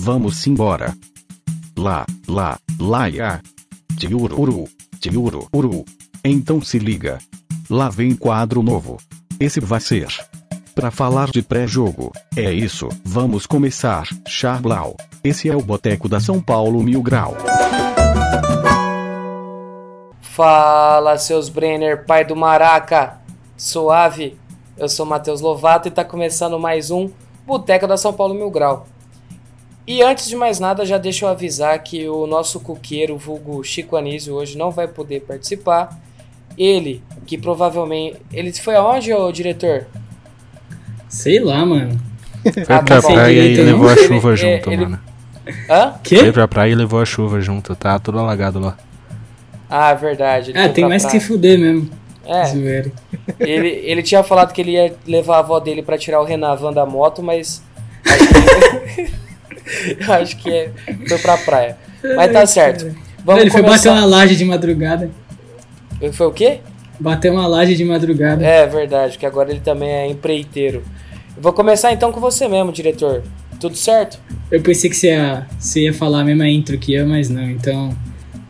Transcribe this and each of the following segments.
vamos embora. Lá, lá, lá, ya. Tiururu, tiururu. Então se liga. Lá vem quadro novo. Esse vai ser. Pra falar de pré-jogo. É isso, vamos começar. Charblau. Esse é o Boteco da São Paulo Mil Grau. Fala, seus Brenner, pai do Maraca. Suave. Eu sou Matheus Lovato e tá começando mais um Boteco da São Paulo Mil Grau. E antes de mais nada, já deixa eu avisar que o nosso cuqueiro, vulgo Chico Anísio, hoje não vai poder participar. Ele, que provavelmente. Ele foi aonde, ô diretor? Sei lá, mano. Foi Ah, pra tá praia e levou a chuva ele- junto, ele- mano. Hã? Quê? Foi pra praia e levou a chuva junto, tá tudo alagado lá. Ah, verdade. ele Ah, tem pra mais que praia. se fuder mesmo. É, ele, ele tinha falado que ele ia levar a avó dele pra tirar o Renavan da moto, mas. Que, acho que é- foi pra praia. Mas tá certo. Vamos ele foi bater começar. uma laje de madrugada. Foi o quê? Bateu uma laje de madrugada. É verdade, que agora ele também é empreiteiro. Eu vou começar então com você mesmo, diretor. Tudo certo? Eu pensei que você ia, você ia falar a mesma intro que eu, mas não. Então,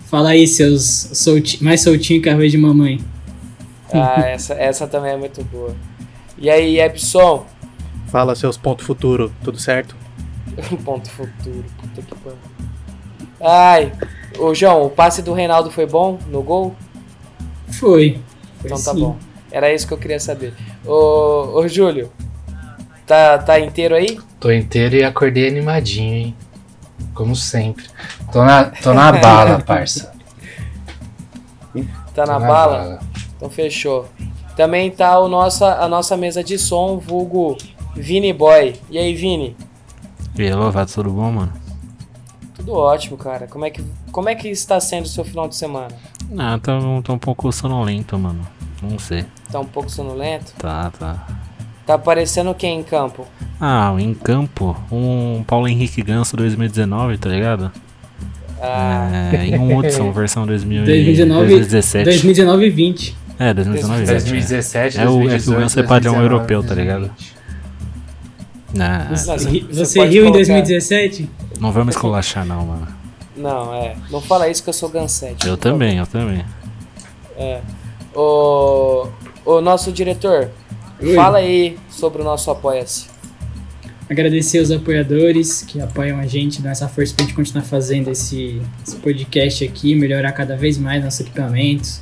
fala aí, seus solti mais soltinho que a arroz de mamãe. Ah, essa, essa também é muito boa. E aí, Epson? Fala seus pontos futuro, tudo certo? Ponto futuro. Puta que pariu. Ai, ô João, o passe do Reinaldo foi bom no gol? Foi. Foi Então tá sim. bom. Era isso que eu queria saber. Ô, ô Júlio, tá, tá inteiro aí? Tô inteiro e acordei animadinho, hein? Como sempre. Tô na, tô na bala, parça. Tá Tô na bala? Então fechou. Também tá o nossa, a nossa mesa de som, vulgo Vini Boy. E aí, Vini? E aí, Lovato, tudo bom, mano? Tudo ótimo, cara. Como é que, como é que está sendo o seu final de semana? Ah, tá, um- tá um pouco sonolento, mano. Não sei. Tá um pouco sonolento? Tá, tá. Tá aparecendo quem em campo? Ah, em campo, um Paulo Henrique Ganso 2019, tá ligado? Ah, É, e um Hudson versão 2000 e- 2019, 2017. 2019 e 20. É, 2019 e 20. 2017, É o- é que o 2018, Ganso é padrão 2019, europeu, tá ligado? 2020. Ah, Você, você você riu em colocar- 2017? não vamos esculachar, não, mano. não, é. Não fala isso que eu sou Gansete. Eu também, eu também. É. O, o nosso diretor, Oi. fala aí sobre o nosso Apoia-se. Agradecer os apoiadores que apoiam a gente, dar essa força pra gente continuar fazendo esse, esse podcast aqui, melhorar cada vez mais nossos equipamentos.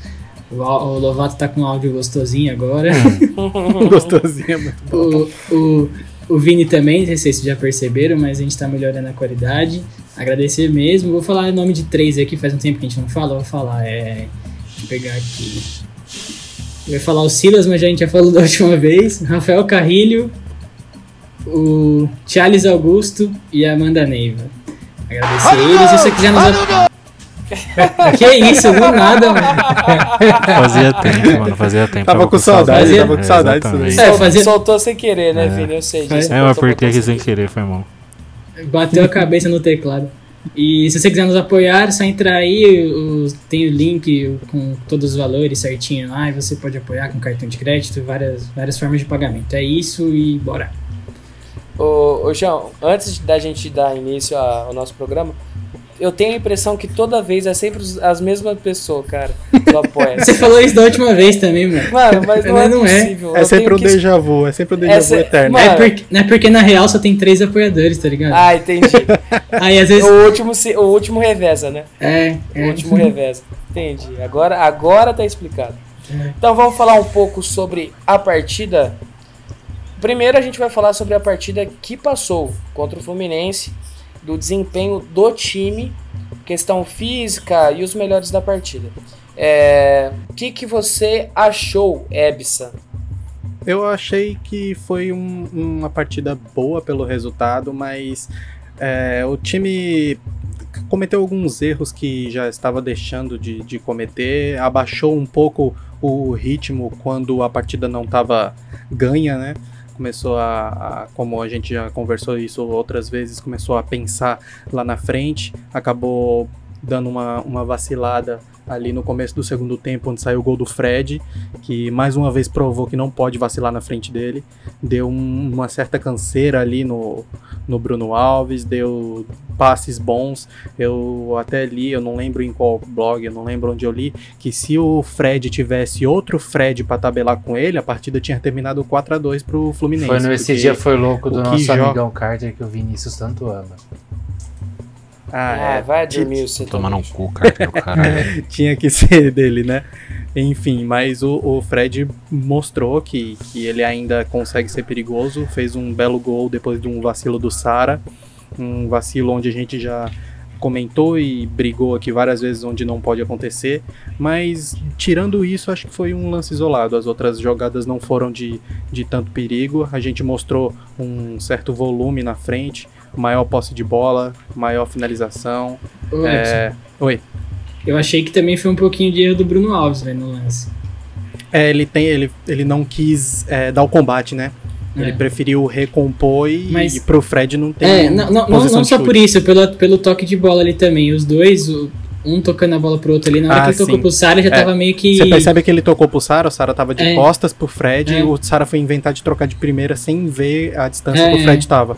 O, o Lovato tá com um áudio gostosinho agora. Gostosinho, muito bom. o, o, o Vini também, não sei se vocês já perceberam, mas a gente tá melhorando a qualidade. Agradecer mesmo. Vou falar o nome de três aqui, faz um tempo que a gente não fala, vou falar. É. Deixa eu pegar aqui. Eu ia falar o Silas, mas a gente já falou da última vez. Rafael Carrilho, o Charles Augusto e a Amanda Neiva. Agradecer eles. Se você quiser nos. que isso, do nada, mano. Fazia tempo, mano, fazia tempo. Tava com saudade, Fazia- tava com saudade. É, Sol- fazia- Soltou sem querer, né, É. Vini? Eu sei É. disso. É, eu apertei aqui sem querer, foi mal. Bateu a cabeça no teclado. E se você quiser nos apoiar, é só entrar aí, o- tem o link com todos os valores certinho lá, e você pode apoiar com cartão de crédito, várias, várias formas de pagamento. É isso e bora. Ô, ô, João, antes da gente dar início ao nosso programa, eu tenho a impressão que toda vez é sempre as mesmas pessoas, cara, do apoia Você falou isso da última vez também, mano. Mano, mas não, Mas é não é. possível. É eu sempre o que- déjà vu, é sempre o déjà Essa- vu eterno. Mano, É porque, não é porque na real só tem três apoiadores, tá ligado? Ah, entendi. Aí às vezes. o, último, se- o último reveza, né? É, O é. último reveza. Entendi. Agora, agora tá explicado. Então vamos falar um pouco sobre a partida. Primeiro a gente vai falar sobre a partida que passou contra o Fluminense, do desempenho do time, questão física e os melhores da partida. É, O que, que você achou, Ebsa? Eu achei que foi um- uma partida boa pelo resultado, mas é, o time cometeu alguns erros que já estava deixando de, de cometer, abaixou um pouco o ritmo quando a partida não estava ganha, né? Começou a, a, como a gente já conversou isso outras vezes, começou a pensar lá na frente, acabou dando uma, uma vacilada ali no começo do segundo tempo, onde saiu o gol do Fred, que mais uma vez provou que não pode vacilar na frente dele. Deu um- uma certa canseira ali no, no Bruno Alves, deu passes bons. Eu até li, eu não lembro em qual blog, eu não lembro onde eu li, que se o Fred tivesse outro Fred para tabelar com ele, a partida tinha terminado 4 a 2 pro Fluminense. Foi no Esse Dia Foi Louco do nosso joga... amigão Carter que o Vinícius tanto ama. Ah, ah é. vai dormir você Tomando um cu, Carter, caralho. tinha que ser dele, né? Enfim, mas o, o, Fred mostrou que, que ele ainda consegue ser perigoso. Fez um belo gol depois de um vacilo do Sara. Um vacilo onde a gente já comentou e brigou aqui várias vezes onde não pode acontecer. Mas tirando isso, acho que foi um lance isolado. As outras jogadas não foram de, de tanto perigo. A gente mostrou um certo volume na frente, maior posse de bola, maior finalização. É... Oi. Eu achei que também foi um pouquinho de erro do Bruno Alves, velho, no lance. É, ele tem, ele, ele não quis é, dar o combate, né? Ele é. preferiu recompor e, Mas, e pro Fred não ter. É, não, não, não, não só por isso, pelo, pelo toque de bola ali também. Os dois, o, um tocando a bola pro outro ali, na hora ah, que ele sim. tocou pro Sara, já é. tava meio que. Você percebe que ele tocou pro Sara, o Sara tava de é. costas pro Fred é. e o Sara foi inventar de trocar de primeira sem ver a distância é, que o Fred tava.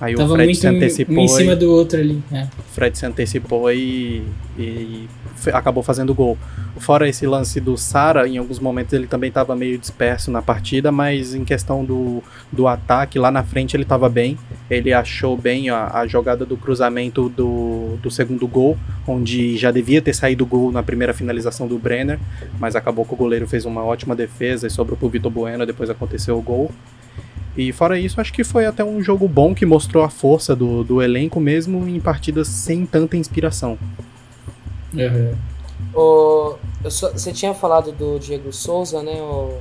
Aí tava o Fred se antecipou. Um em cima e, do outro ali. É. O Fred se antecipou e, e acabou fazendo gol. Fora esse lance do Sara, em alguns momentos ele também estava meio disperso na partida, mas em questão do, do ataque, lá na frente ele estava bem. Ele achou bem a, a, jogada do cruzamento do, do segundo gol, onde já devia ter saído o gol na primeira finalização do Brenner, mas acabou que o goleiro fez uma ótima defesa e sobrou pro Vitor Bueno, depois aconteceu o gol. E fora isso, acho que foi até um jogo bom que mostrou a força do, do elenco mesmo em partidas sem tanta inspiração. Uhum. O, só, você tinha falado do Diego Souza, né? O,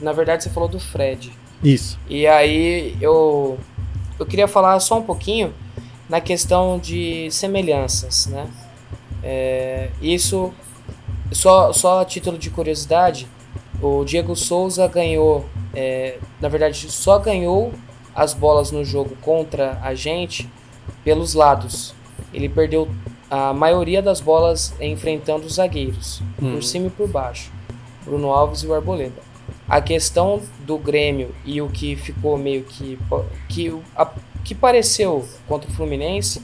na verdade, você falou do Fred. Isso. E aí eu, eu queria falar só um pouquinho na questão de semelhanças, né? É, isso, só, só a título de curiosidade, o Diego Souza ganhou, é, na verdade, só ganhou as bolas no jogo contra a gente pelos lados. Ele perdeu a maioria das bolas enfrentando os zagueiros, hum. por cima e por baixo, Bruno Alves e o Arboleda. A questão do Grêmio e o que ficou meio que que, a, que pareceu contra o Fluminense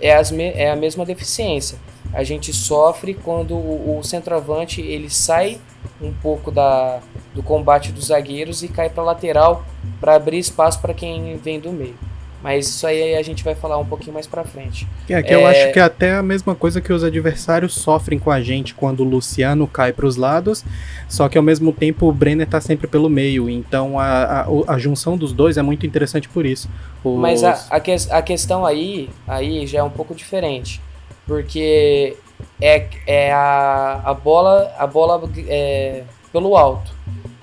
é, as me, é a mesma deficiência. A gente sofre quando o, o centroavante ele sai um pouco da, do combate dos zagueiros e cai para lateral para abrir espaço para quem vem do meio. Mas isso aí a gente vai falar um pouquinho mais pra frente. É que é... eu acho que é até a mesma coisa que os adversários sofrem com a gente quando o Luciano cai para os lados, só que ao mesmo tempo o Brenner tá sempre pelo meio. Então a, a, a junção dos dois é muito interessante por isso. Os... Mas a, a, que, a questão aí, aí já é um pouco diferente. Porque é, é a, a bola, a bola é, pelo alto.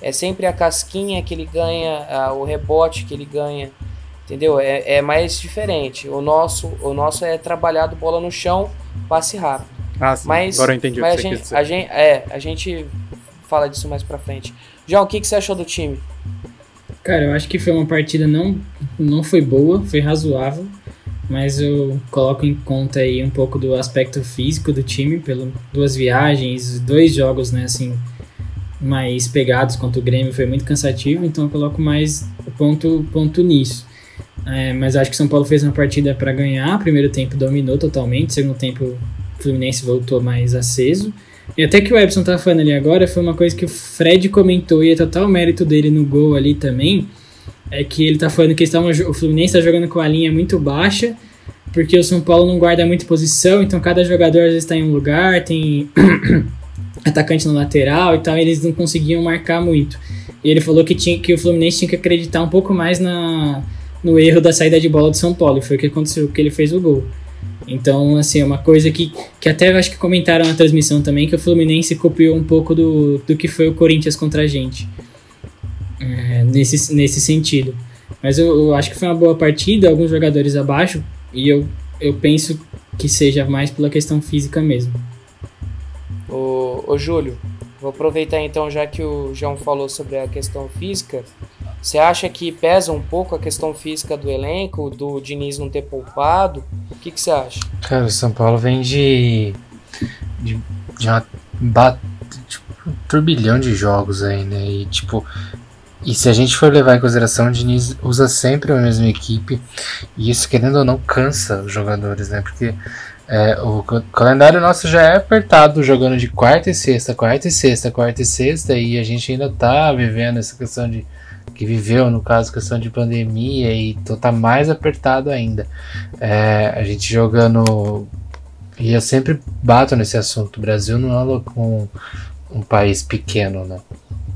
É sempre a casquinha que ele ganha, a, o rebote que ele ganha Entendeu? É, é mais diferente. O nosso, o nosso é trabalhado bola no chão, passe rápido. Ah, sim. Mas, Agora eu entendi mas o que a gente, a gente, é, a gente fala disso mais pra frente. João, o que, que você achou do time? Cara, eu acho que foi uma partida não, não foi boa, foi razoável, mas eu coloco em conta aí um pouco do aspecto físico do time, pelo duas viagens, dois jogos, né, assim, mais pegados contra o Grêmio, foi muito cansativo, então eu coloco mais ponto, ponto nisso. É, mas acho que São Paulo fez uma partida para ganhar. Primeiro tempo dominou totalmente. Segundo tempo, o Fluminense voltou mais aceso. E até que o Epson tá falando ali agora, foi uma coisa que o Fred comentou, e é total mérito dele no gol ali também. É que ele tá falando que tavam, o Fluminense tá jogando com a linha muito baixa, porque o São Paulo não guarda muita posição, então cada jogador às vezes tá em um lugar, tem atacante no lateral e tal, e eles não conseguiam marcar muito. E ele falou que, tinha, que o Fluminense tinha que acreditar um pouco mais na, no erro da saída de bola do São Paulo. Foi o que aconteceu, que ele fez o gol. Então, assim, é uma coisa que, que até acho que comentaram na transmissão também, que o Fluminense copiou um pouco do, do que foi o Corinthians contra a gente. É, nesse, nesse sentido. Mas eu, eu, acho que foi uma boa partida, alguns jogadores abaixo, e eu, eu penso que seja mais pela questão física mesmo. Ô, ô Júlio, vou aproveitar então, já que o João falou sobre a questão física, você acha que pesa um pouco a questão física do elenco, do Diniz não ter poupado? O que, que você acha? Cara, o São Paulo vem de. de, de uma. Bat, tipo, um turbilhão de jogos aí, né? E, tipo, E se a gente for levar em consideração, o Diniz usa sempre a mesma equipe. E isso, querendo ou não, cansa os jogadores, né? Porque é, o calendário nosso já é apertado, jogando de quarta e sexta, quarta e sexta, quarta e sexta. E a gente ainda tá vivendo essa questão de. Que viveu, no caso, questão de pandemia. E então tá mais apertado ainda. É, a gente jogando. E eu sempre bato nesse assunto. O Brasil não é um, um país pequeno, né?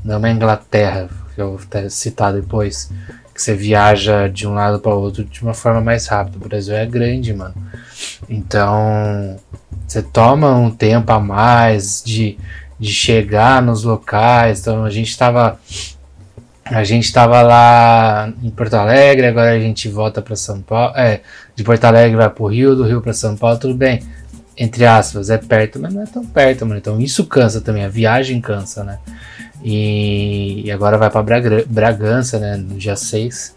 Não é uma Inglaterra que eu vou citar depois, que você viaja de um lado para o outro de uma forma mais rápida. O Brasil é grande, mano. Então, você toma um tempo a mais de, de chegar nos locais. Então, a gente estava a gente estava lá em Porto Alegre, agora a gente volta para São Paulo. É, de Porto Alegre vai para o Rio, do Rio para São Paulo, tudo bem. Entre aspas, é perto, mas não é tão perto, mano. Então isso cansa também, a viagem cansa, né? E, e agora vai para Braga, Bragança, né, no dia 6.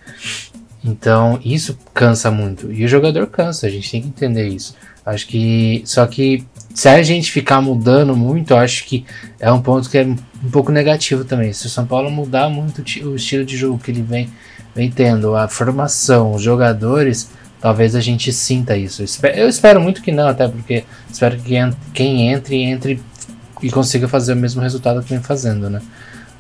Então, isso cansa muito. E o jogador cansa, a gente tem que entender isso. Acho que. Só que se a gente ficar mudando muito, acho que é um ponto que é um pouco negativo também. Se o São Paulo mudar muito o estilo de jogo que ele vem, vem tendo, a formação, os jogadores, talvez a gente sinta isso. Eu espero muito que não, até porque espero que quem entre, entre e consiga fazer o mesmo resultado que vem fazendo, né?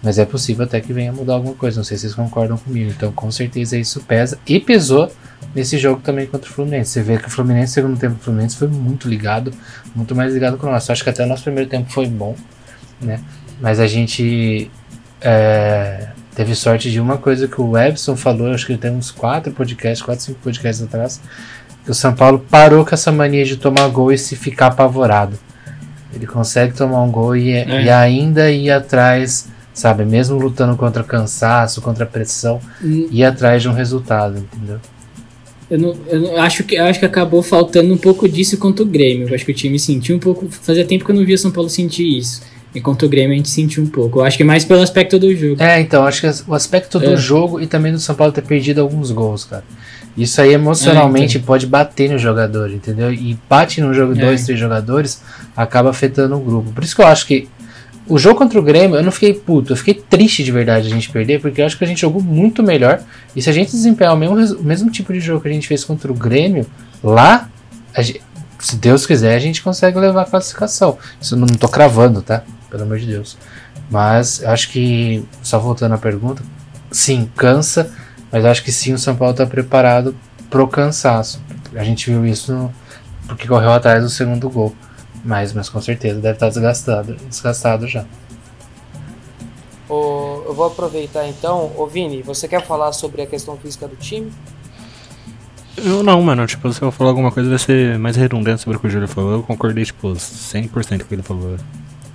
Mas é possível até que venha mudar alguma coisa, não sei se vocês concordam comigo. Então, com certeza isso pesa e pesou nesse jogo também contra o Fluminense. Você vê que o Fluminense, segundo tempo, o Fluminense foi muito ligado, muito mais ligado que o nosso. Acho que até o nosso primeiro tempo foi bom, né? Mas a gente é, teve sorte de uma coisa que o Webson falou, acho que ele tem uns quatro podcasts, quatro, cinco podcasts atrás, que o São Paulo parou com essa mania de tomar gol e se ficar apavorado. Ele consegue tomar um gol e, é. e ainda ir atrás, sabe? Mesmo lutando contra cansaço, contra pressão, hum. ir atrás de um resultado, entendeu? Eu, não, eu acho que eu acho que acabou faltando um pouco disso contra o Grêmio. Eu acho que o time sentiu um pouco. Fazia tempo que eu não via São Paulo sentir isso. E contra o Grêmio a gente sentiu um pouco. Eu acho que é mais pelo aspecto do jogo. É, então, acho que o aspecto do é. jogo e também do São Paulo ter perdido alguns gols, cara. Isso aí emocionalmente é, então. pode bater no jogador, entendeu? E bate no jogo, é. dois, três jogadores, acaba afetando o grupo. Por isso que eu acho que o jogo contra o Grêmio, eu não fiquei puto, eu fiquei triste de verdade a gente perder, porque eu acho que a gente jogou muito melhor. E se a gente desempenhar o mesmo, o mesmo tipo de jogo que a gente fez contra o Grêmio, lá, gente, se Deus quiser, a gente consegue levar a classificação. Isso eu não tô cravando, tá? Pelo amor de Deus. Mas eu acho que, só voltando à pergunta, sim, cansa mas acho que sim, o São Paulo está preparado pro cansaço. A gente viu isso no, porque correu atrás do segundo gol. Mas, mas com certeza deve estar tá desgastado, desgastado já. Oh, eu vou aproveitar então. Ô Vini, você quer falar sobre a questão física do time? Eu não, mano. Tipo, se eu falar alguma coisa vai ser mais redundante sobre o que o Júlio falou. Eu concordei, tipo, 100% com o que ele falou.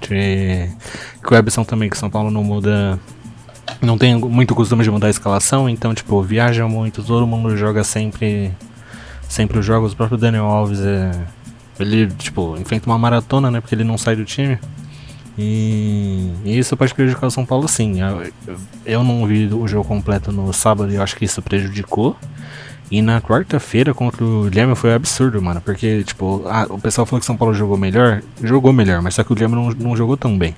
Que, que o Ebson também, que São Paulo não muda não tem muito costume de mudar a escalação, então, tipo, viaja muito, todo mundo joga sempre sempre os jogos. O próprio Daniel Alves é. Ele, tipo, enfrenta uma maratona, né? Porque ele não sai do time. E, e isso pode prejudicar o São Paulo, sim. Eu, eu não vi o jogo completo no sábado e eu acho que isso prejudicou. E na quarta-feira contra o Guilherme foi absurdo, mano. Porque, tipo, ah, o pessoal falou que São Paulo jogou melhor. Jogou melhor, mas só que o Guilherme não, não jogou tão bem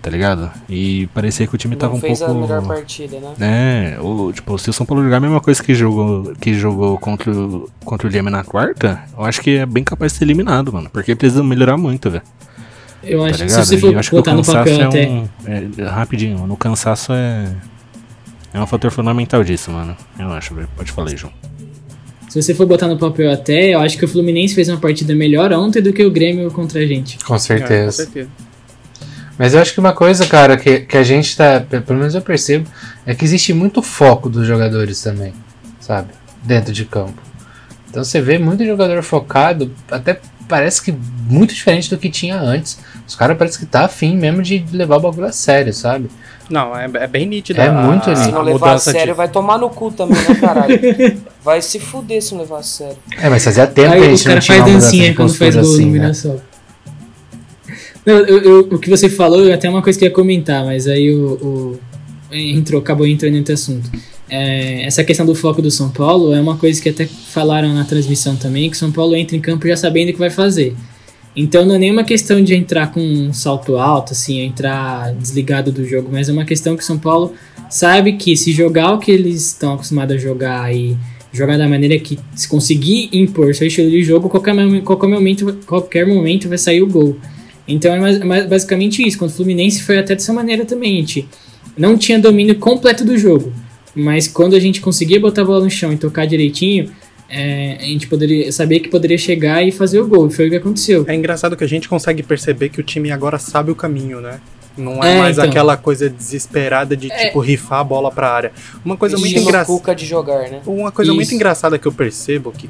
tá ligado? E parecia que o time não tava um fez pouco. a melhor partida, né? É, o, tipo, se o São Paulo jogar a mesma coisa que jogou, que jogou contra, o, contra o Liame na quarta, eu acho que é bem capaz de ser eliminado, mano. Porque precisa melhorar muito, velho. Eu acho tá que se você for botar no papel é até. Um, é, rapidinho, no cansaço é. É um fator fundamental disso, mano. Eu acho, velho. Pode falar aí, João. Se você for botar no papel até, eu acho que o Fluminense fez uma partida melhor ontem do que o Grêmio contra a gente. Com certeza. É, com certeza. Mas eu acho que uma coisa, cara, que, que a gente tá. Pelo menos eu percebo, é que existe muito foco dos jogadores também, sabe? Dentro de campo. Então você vê muito jogador focado, até parece que muito diferente do que tinha antes. Os caras parece que tá afim mesmo de levar o bagulho a sério, sabe? Não, é, é bem nítido. É a, muito nítido. Se não levar a sério, de... vai tomar no cu também, né, caralho? vai se fuder se não levar a sério. É, mas fazia tempo Aí, que a gente o cara faz dancinha quando faz gol assim, né? Não, eu, eu, o que você falou é até uma coisa que eu ia comentar, mas aí o, o entrou, acabou entrando nesse assunto. É, essa questão do foco do São Paulo é uma coisa que até falaram na transmissão também, que São Paulo entra em campo já sabendo o que vai fazer. Então não é nenhuma questão de entrar com um salto alto, assim, entrar desligado do jogo, mas é uma questão que São Paulo sabe que se jogar o que eles estão acostumados a jogar e jogar da maneira que se conseguir impor seu estilo de jogo, qualquer, qualquer, momento, qualquer momento vai sair o gol. Então é basicamente isso. Contra o Fluminense foi até dessa maneira também. A gente não tinha domínio completo do jogo. Mas quando a gente conseguia botar a bola no chão e tocar direitinho, é, a gente poderia saber que poderia chegar e fazer o gol. Foi o que aconteceu. É engraçado que a gente consegue perceber que o time agora sabe o caminho, né? Não é, é mais então. aquela coisa desesperada de, é. tipo, rifar a bola pra área. Uma coisa muito engraçada. de jogar, né? Uma coisa isso. muito engraçada que eu percebo, que,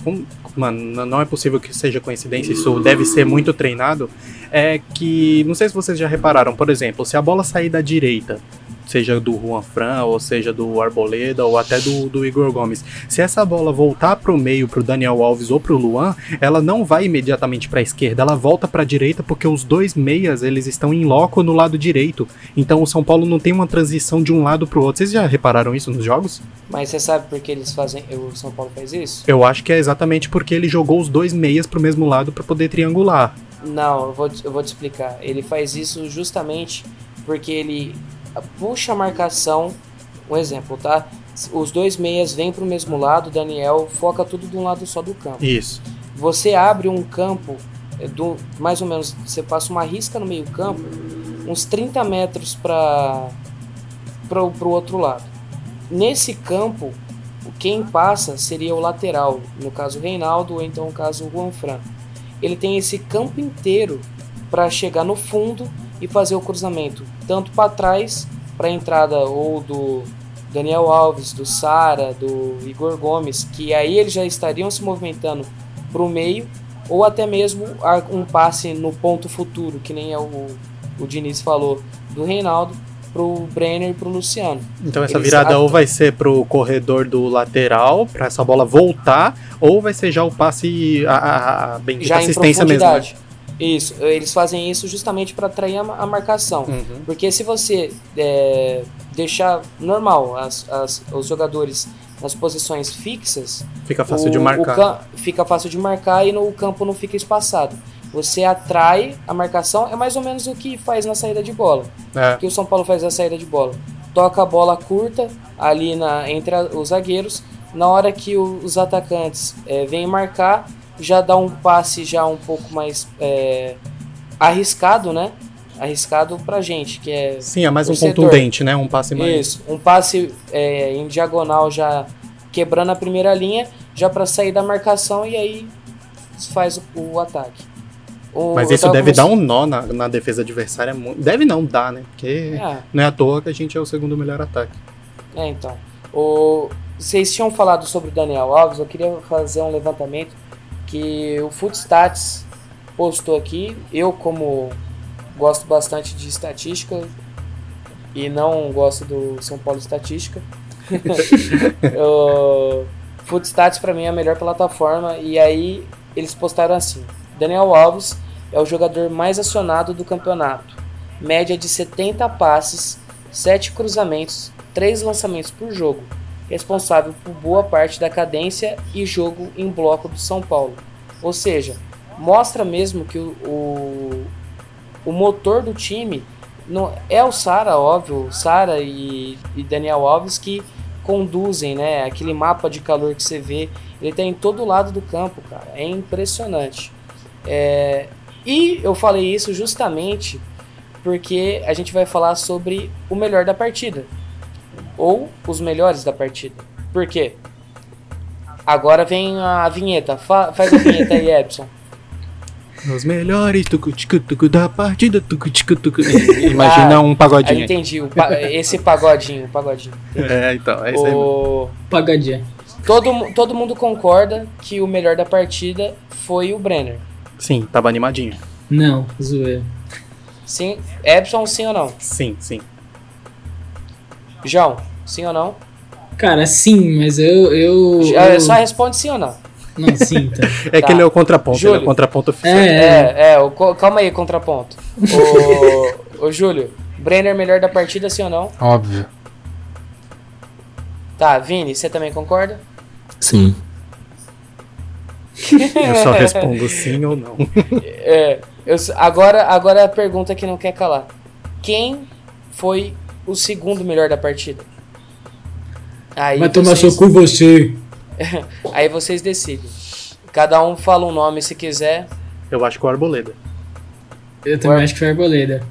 mano, não é possível que seja coincidência, isso deve ser muito treinado, é que, não sei se vocês já repararam, por exemplo, se a bola sair da direita seja do Juan Fran, ou seja do Arboleda, ou até do, do Igor Gomes. Se essa bola voltar para o meio, para o Daniel Alves ou para o Luan, ela não vai imediatamente para a esquerda, ela volta para a direita porque os dois meias eles estão em loco no lado direito. Então o São Paulo não tem uma transição de um lado para o outro. Vocês já repararam isso nos jogos? Mas você sabe por que eles fazem, o São Paulo faz isso? Eu acho que é exatamente porque ele jogou os dois meias para o mesmo lado para poder triangular. Não, eu vou, eu vou te explicar. Ele faz isso justamente porque ele puxa a marcação. Um exemplo, tá? Os dois meias vêm para o mesmo lado, Daniel foca tudo de um lado só do campo. Isso. Você abre um campo, é, do, mais ou menos, você passa uma risca no meio campo, uns 30 metros para o outro lado. Nesse campo, quem passa seria o lateral, no caso Reinaldo ou então no caso o Juan Fran. Ele tem esse campo inteiro para chegar no fundo e fazer o cruzamento tanto para trás para a entrada ou do Daniel Alves, do Sara, do Igor Gomes, que aí eles já estariam se movimentando para o meio, ou até mesmo um passe no ponto futuro, que nem é o, o Diniz falou, do Reinaldo para o Brenner e para o Luciano. Então essa eles virada ou vai ser para o corredor do lateral, para essa bola voltar, ou vai ser já o passe, a, a, a bem, já assistência mesmo. Né? Isso, eles fazem isso justamente para atrair a, a marcação. Uhum. Porque se você é, deixar normal as, as, os jogadores nas posições fixas, fica fácil o, de marcar. fica fácil de marcar e no, o campo não fica espaçado. Você atrai a marcação, é mais ou menos o que faz na saída de bola. É. O que o São Paulo faz na saída de bola? Toca a bola curta ali na, entre a, os zagueiros. Na hora que o, os atacantes é, vêm marcar, já dá um passe já um pouco mais é, arriscado, né? Arriscado pra gente, que é. Sim, é mais um setor. contundente, né? Um passe mais. Isso, um passe é, em diagonal já quebrando a primeira linha, já para sair da marcação e aí faz o, o ataque. O, Mas isso deve dar um nó na, na defesa adversária. Deve não dar, né? Porque é. não é à toa que a gente é o segundo melhor ataque. É, então. O, vocês tinham falado sobre o Daniel Alves, eu queria fazer um levantamento que o Footstats postou aqui. Eu, como gosto bastante de estatística e não gosto do São Paulo Estatística, o Footstats para mim é a melhor plataforma. E aí eles postaram assim: Daniel Alves é o jogador mais acionado do campeonato. Média de 70 passes, 7 cruzamentos, 3 lançamentos por jogo responsável por boa parte da cadência e jogo em bloco do São Paulo. Ou seja, mostra mesmo que o, o, o motor do time não, é o Sara, óbvio, Sara e, e, Daniel Alves que conduzem, né? Aquele mapa de calor que você vê, ele tem tá em todo lado do campo, cara. É impressionante. É, e eu falei isso justamente porque a gente vai falar sobre o melhor da partida ou os melhores da partida. Por quê? Agora vem a vinheta. Fa faz a vinheta aí, Epson. Os melhores tucu, tucu, tucu, da partida. Tucu, tucu, tucu. Imagina ah, um pagodinho. Entendi, pa esse pagodinho, pagodinho. Entendi. É, então, é isso aí. O... Pagodinho. Todo, todo mundo concorda que o melhor da partida foi o Brenner. Sim, tava animadinho. Não, zoeira. Sim, Epson, sim ou não? Sim, sim. João, sim ou não? Cara, sim, mas eu. eu, eu... Só responde sim ou não. Não, sim, tá. é tá. que ele é o contraponto, Júlio. ele é o contraponto oficial. É, é, é o, calma aí, contraponto. ô, ô, Júlio, Brenner melhor da partida, sim ou não? Óbvio. Tá, Vini, você também concorda? Sim. eu só respondo sim ou não. É. Eu agora, agora a pergunta que não quer calar. Quem foi o segundo melhor da partida? Aí Vai tomar vocês, seu cu você. aí vocês decidem. Cada um fala um nome se quiser. Eu acho que o Arboleda. Eu também Ué. acho que foi Arboleda.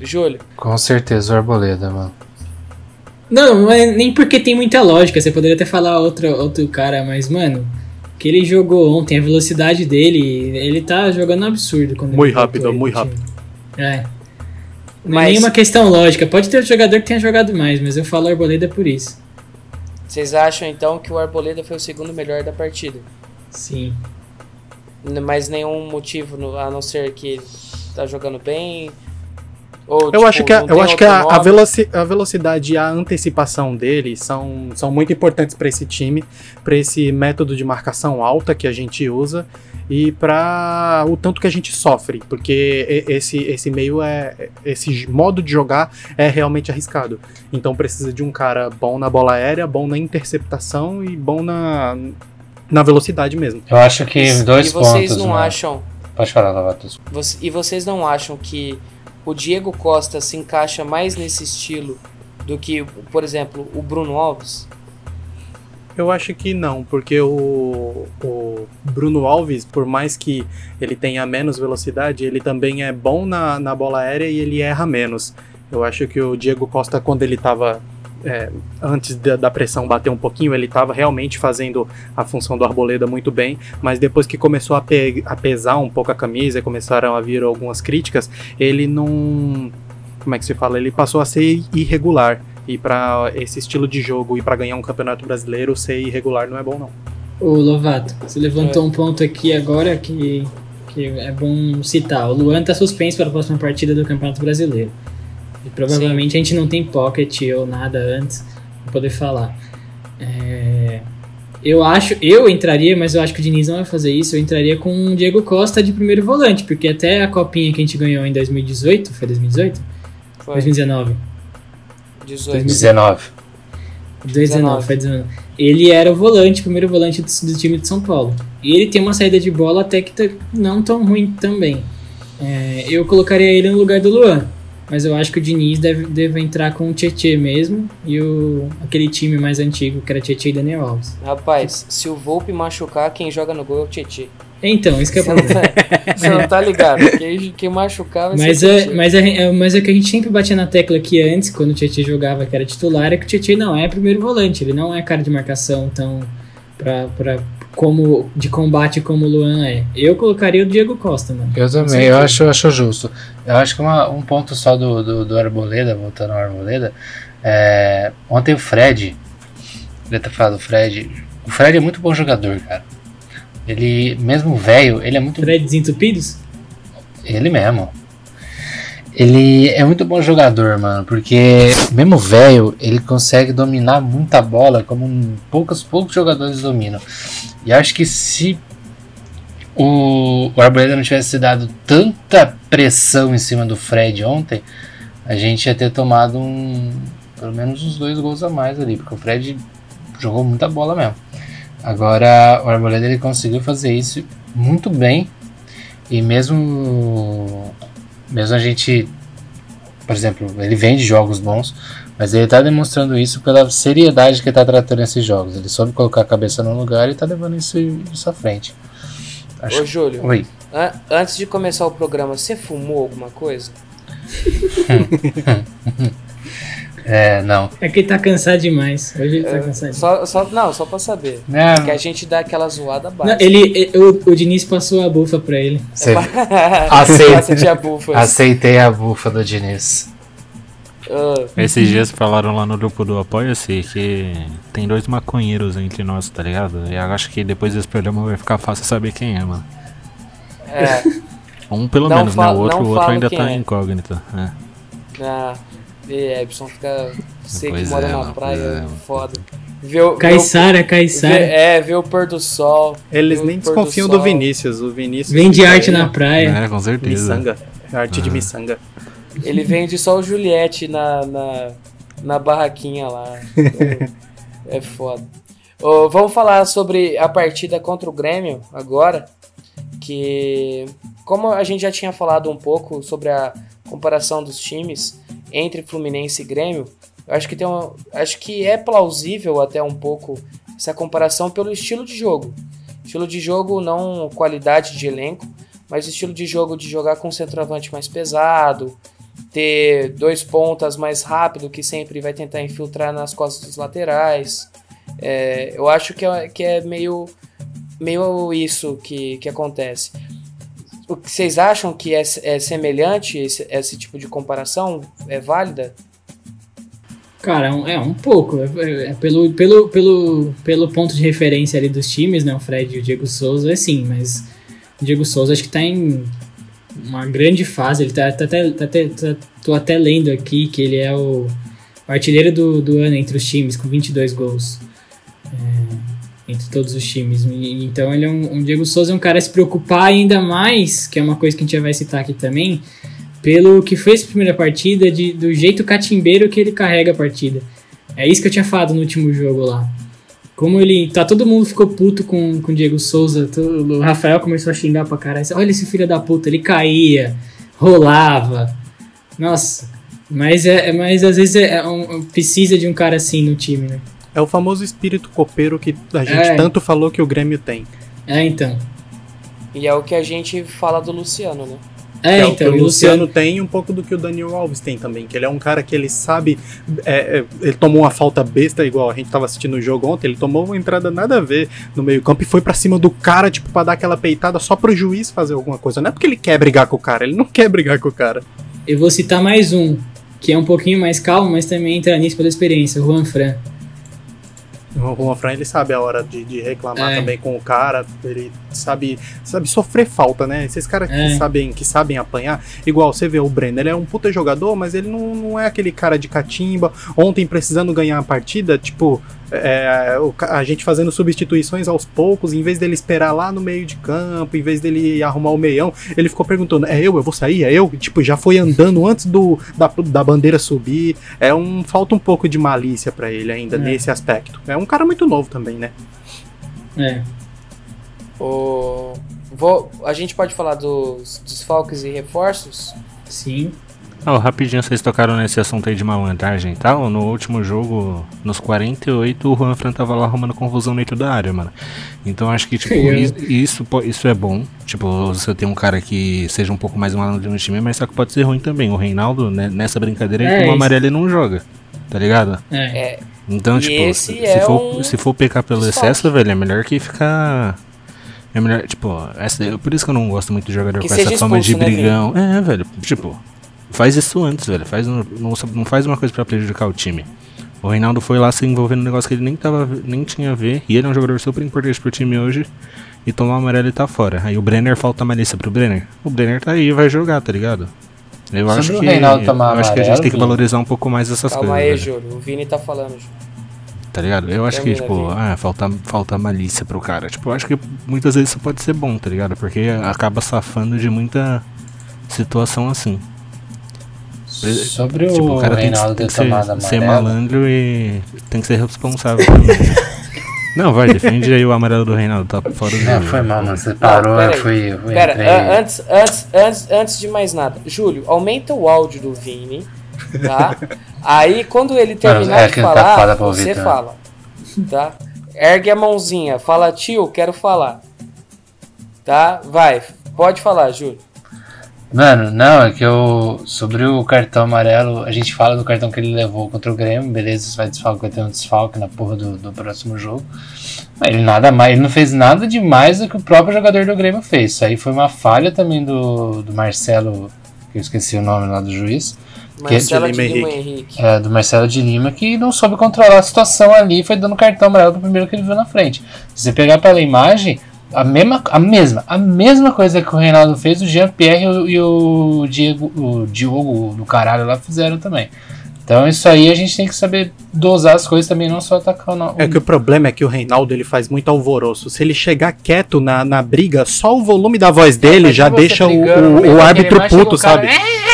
Júlio, Com certeza o Arboleda, mano. Não, não é nem porque tem muita lógica. Você poderia até falar outro, outro cara, mas, mano, o que ele jogou ontem, a velocidade dele, ele tá jogando um absurdo. Quando Muito rápido, ele muito time. É. Não Mas- é nenhuma questão lógica. Pode ter outro jogador que tenha jogado mais, mas eu falo Arboleda por isso. Vocês acham então que o Arboleda foi o segundo melhor da partida? Sim. Mas nenhum motivo a não ser que tá jogando bem? Ou, Eu tipo, acho que, a, eu acho que a, a, veloci- a velocidade e a antecipação dele são, são muito importantes para esse time, para esse método de marcação alta que a gente usa e para o tanto que a gente sofre, porque esse, esse meio é. Esse modo de jogar é realmente arriscado. Então precisa de um cara bom na bola aérea, bom na interceptação e bom na, na velocidade mesmo. Eu acho que dois e vocês pontos, não mano. acham Pode falar, Lavatos. E vocês não acham que o Diego Costa se encaixa mais nesse estilo do que, por exemplo, o Bruno Alves? Eu acho que não, porque o, o Bruno Alves, por mais que ele tenha menos velocidade, ele também é bom na, na bola aérea e ele erra menos. Eu acho que o Diego Costa, quando ele estava antes da, da pressão bater um pouquinho, ele estava realmente fazendo a função do Arboleda muito bem, mas depois que começou a, pe- a pesar um pouco a camisa e começaram a vir algumas críticas, ele não. Como é que se fala? Ele passou a ser irregular. E para esse estilo de jogo e para ganhar um campeonato brasileiro, ser irregular não é bom, não. Ô Lovato, você É. levantou um ponto aqui agora que, que é bom citar. O Luan tá suspenso para a próxima partida do Campeonato Brasileiro. E provavelmente a gente não tem pocket ou nada antes pra poder falar. É, Eu acho, eu entraria, mas eu acho que o Diniz não vai fazer isso. Eu entraria com o Diego Costa de primeiro volante, porque até a copinha que a gente ganhou em 2018, foi 2018? Foi 2019. 18. 19. 2019, foi 19. Ele era o volante, primeiro volante do, do time de São Paulo. E ele tem uma saída de bola até que tá não tão ruim também. É, eu colocaria ele no lugar do Luan. Mas eu acho que o Diniz deve, deve entrar com o Tietê mesmo. E o, aquele time mais antigo, que era Tietê e Daniel Alves. Rapaz, se o Volpe machucar, quem joga no gol é o Tietê. Então, isso que é o Você não problema. tá, você não tá ligado. Quem, quem machucar vai Mas ser o é, mas, é, é- mas é que a gente sempre batia na tecla aqui antes, quando o Tietchan jogava que era titular, é que o Tietchan não é primeiro volante, ele não é cara de marcação tão pra, pra, como, de combate como o Luan é. Eu colocaria o Diego Costa, mano. Eu também, eu acho, eu acho justo. Eu acho que uma- um ponto só do, do, do Arboleda, voltando ao Arboleda, é, ontem o Fred, ele tá falando, o Fred, o Fred é muito bom jogador, cara. Ele, mesmo velho, ele é muito Fred desentupidos? Ele mesmo. Ele é muito bom jogador, mano, porque mesmo velho, ele consegue dominar muita bola como poucos, poucos jogadores dominam. E acho que se o, o Arboleda não tivesse dado tanta pressão em cima do Fred ontem, a gente ia ter tomado um, pelo menos uns dois gols a mais ali, porque o Fred jogou muita bola mesmo. Agora o Arboleda ele conseguiu fazer isso muito bem e mesmo mesmo a gente, por exemplo, ele vem de jogos bons, mas ele está demonstrando isso pela seriedade que ele está tratando esses jogos. Ele soube colocar a cabeça no lugar e está levando isso, isso à frente. Acho... Ô, Júlio, Oi. an- antes de começar o programa, você fumou alguma coisa? É, não. É que ele tá cansado demais. Hoje ele tá É, cansado. Só, só, não, só pra saber. Não, Que a gente dá aquela zoada Não, básica. ele, o, o Diniz passou a bufa pra ele. você- Aceita. Aceita. de abufas. aceitei a bufa do Diniz. Ah, Esses dias falaram lá no grupo do Apoia-se que tem dois maconheiros entre nós, tá ligado? E eu acho que depois desse programa vai ficar fácil saber quem é, mano. é. Um pelo Não menos, né? O outro, o outro ainda tá é. incógnito. É. Ah, e Epson fica. Você que Pois mora é, na mano, praia, é, foda. Vê, Caiçara. é, vê o pôr do sol. Eles nem desconfiam sol. do Vinícius. O Vinícius. Vende arte aí, na praia. É, com certeza. Miçanga. Arte de Ah. miçanga. Ele vende só o Juliette na, na, na barraquinha lá. é foda. Ô, vamos falar sobre a partida contra o Grêmio agora. que, como a gente já tinha falado um pouco sobre a comparação dos times entre Fluminense e Grêmio, eu acho que tem acho que é plausível até um pouco essa comparação pelo estilo de jogo. Estilo de jogo não qualidade de elenco, mas estilo de jogo de jogar com um centroavante mais pesado, ter dois pontas mais rápido que sempre vai tentar infiltrar nas costas dos laterais. É, eu acho que é, que é meio, meio isso que, que acontece. O que vocês acham que é, é semelhante esse, esse tipo de comparação? É válida? Cara, é um, é um pouco. É, é pelo, pelo, pelo, pelo ponto de referência ali dos times, né? O Fred e o Diego Souza, é sim, mas o Diego Souza acho que tá em uma grande fase. Ele tá, tá, até, tá, tá, tô até lendo aqui que ele é o, artilheiro do, do ano entre os times, com 22 gols. É, entre todos os times. Então ele é um, um Diego Souza é um cara a se preocupar ainda mais, que é uma coisa que a gente já vai citar aqui também, pelo que foi essa primeira partida, de, do jeito catimbeiro que ele carrega a partida. É isso que eu tinha falado no último jogo lá. Como ele. Tá, todo mundo ficou puto com o Diego Souza. Todo, o Rafael começou a xingar pra caralho. Olha esse filho da puta, ele caía, rolava. Nossa. Mas, é, mas às vezes é, é um, precisa de um cara assim no time, né? É o famoso espírito copeiro que a gente é. tanto falou que o Grêmio tem. É, então. E é o que a gente fala do Luciano, né? É, é então, o, o Luciano, tem um pouco do que o Daniel Alves tem também, que ele é um cara que ele sabe. É, é, ele tomou uma falta besta, igual a gente tava assistindo o jogo ontem, ele tomou uma entrada nada a ver no meio-campo e foi para cima do cara, tipo, pra dar aquela peitada só pro juiz fazer alguma coisa. Não é porque ele quer brigar com o cara, ele não quer brigar com o cara. Eu vou citar mais um, que é um pouquinho mais calmo, mas também entra nisso pela experiência, o Juan Fran. O Juan Fran, ele sabe a hora de, de reclamar é. também com o cara, ele sabe, sabe sofrer falta, né? Esses caras é. que, sabem, que sabem apanhar, igual você vê o Brenner, ele é um puta jogador, mas ele não, não é aquele cara de catimba. Ontem, precisando ganhar a partida, tipo, é, a gente fazendo substituições aos poucos, em vez dele esperar lá no meio de campo, em vez dele arrumar o meião, ele ficou perguntando: é eu, eu vou sair? É eu? Tipo, já foi andando antes do, da, da bandeira subir. É um. Falta um pouco de malícia para ele ainda é. nesse aspecto. É um cara muito novo também, né? É. O, vou, a gente pode falar dos desfalques e reforços? Sim. Oh, rapidinho, vocês tocaram nesse assunto aí de malandragem e tal. No último jogo, nos 48, o Juan Fran tava lá arrumando confusão dentro da área, mano. Então acho que, tipo, isso, isso é bom. Tipo, você tem um cara que seja um pouco mais malandro no time, mas só que pode ser ruim também. O Reinaldo, né, nessa brincadeira, é, ele com o amarelo ele não joga. Tá ligado? É. Então, e tipo, se, é for, um... se for pecar pelo excesso, velho, é melhor que ficar. É melhor, tipo, essa, por isso que eu não gosto muito de jogador que com essa fama de né, brigão. Né, é, velho, tipo, Faz isso antes, velho. Faz, não, não faz uma coisa para prejudicar o time. O Reinaldo foi lá se envolvendo num negócio que ele nem, tava, nem tinha a ver. E ele é um jogador super importante pro time hoje. E tomar o amarelo e tá fora. Aí o Brenner falta malícia pro Brenner. O Brenner tá aí e vai jogar, tá ligado? Eu Sobre acho que, Reinaldo tomar eu acho que a gente tem que valorizar um pouco mais essas Calma coisas. Calma aí, Júlio. O Vini tá falando, Júlio. Tá ligado? Eu acho que, tipo, ah, falta, falta malícia pro cara. Tipo, eu acho que muitas vezes isso pode ser bom, tá ligado? Porque acaba safando de muita situação assim. Sobre tipo, o, o cara Reinaldo tem que, tem que ser, ser, malandro e tem que ser responsável também. Não, vai, defende aí o amarelo do Reinaldo, tá fora do. Não, foi mal, mano. Você parou, não, eu fui. fui pera, antes, antes, antes, antes de mais nada, Júlio, aumenta o áudio do Vini, tá? aí quando ele terminar é, de tá falar, tá você ouvir, fala. Tá? Ergue a mãozinha, fala, tio, quero falar. Tá? Vai, pode falar, Júlio. Mano, não, é que eu. Sobre o cartão amarelo, a gente fala do cartão que ele levou contra o Grêmio, beleza, você vai desfalque, vai ter um desfalque na porra do, do próximo jogo. Ele nada mais, ele não fez nada demais do que o próprio jogador do Grêmio fez. Isso aí foi uma falha também do, do Marcelo, que eu esqueci o nome lá do juiz. Marcelo que, de Lima Henrique. É, do Marcelo de Lima, que não soube controlar a situação ali e foi dando cartão amarelo pro primeiro que ele viu na frente. Se você pegar pela imagem, a mesma, a mesma, a mesma coisa que o Reinaldo fez, o Jean-Pierre e o Diego, o Diogo do caralho lá fizeram também. Então isso aí a gente tem que saber dosar as coisas também, não só atacar o... É que o problema é que o Reinaldo ele faz muito alvoroço. Se ele chegar quieto na, na briga, só o volume da voz dele é, já deixa o, o, o árbitro puto, sabe?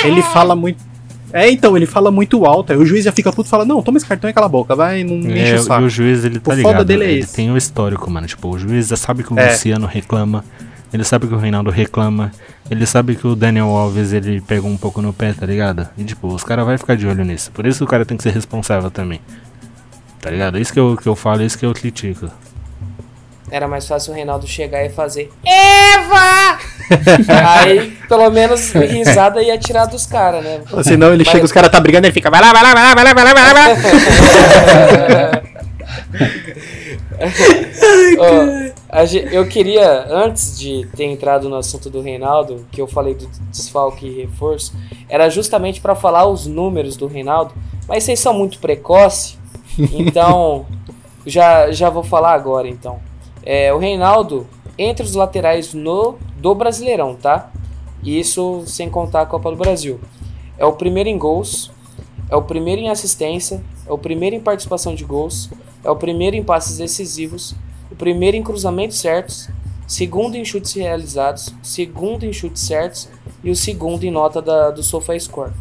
Ele fala muito é, então, ele fala muito alto, aí o juiz já fica puto e fala, não, toma esse cartão e cala a boca, vai, não é, enche o saco. E o juiz, ele tá o ligado, dele é ele esse. tem o histórico, mano, tipo, o juiz já sabe que o é. Luciano reclama, Ele sabe que o Reinaldo reclama. Ele sabe que o Daniel Alves ele pegou um pouco no pé, tá ligado? E tipo, os caras vão ficar de olho nisso. Por isso o cara tem que ser responsável também. Tá ligado? É isso que eu, que eu falo, é isso que eu critico. Era mais fácil o Reinaldo chegar e fazer Eva! Aí, pelo menos, risada ia tirar dos caras, né? Senão ele Mas- chega, os caras tá brigando, ele fica, vai lá, vai lá, vai lá, vai lá, vai lá, vai lá, vai lá. Ó, a ge- eu queria, antes de ter entrado no assunto do Reinaldo, que eu falei do desfalque e reforço, era justamente para falar os números do Reinaldo, mas vocês são muito precoce, então já, já vou falar agora então. É, o Reinaldo, entre os laterais no, do Brasileirão, tá? Isso sem contar a Copa do Brasil. É o primeiro em gols, é o primeiro em assistência, é o primeiro em participação de gols, é o primeiro em passes decisivos, o primeiro em cruzamentos certos, segundo em chutes realizados, segundo em chutes certos e o segundo em nota da, do SofaScore.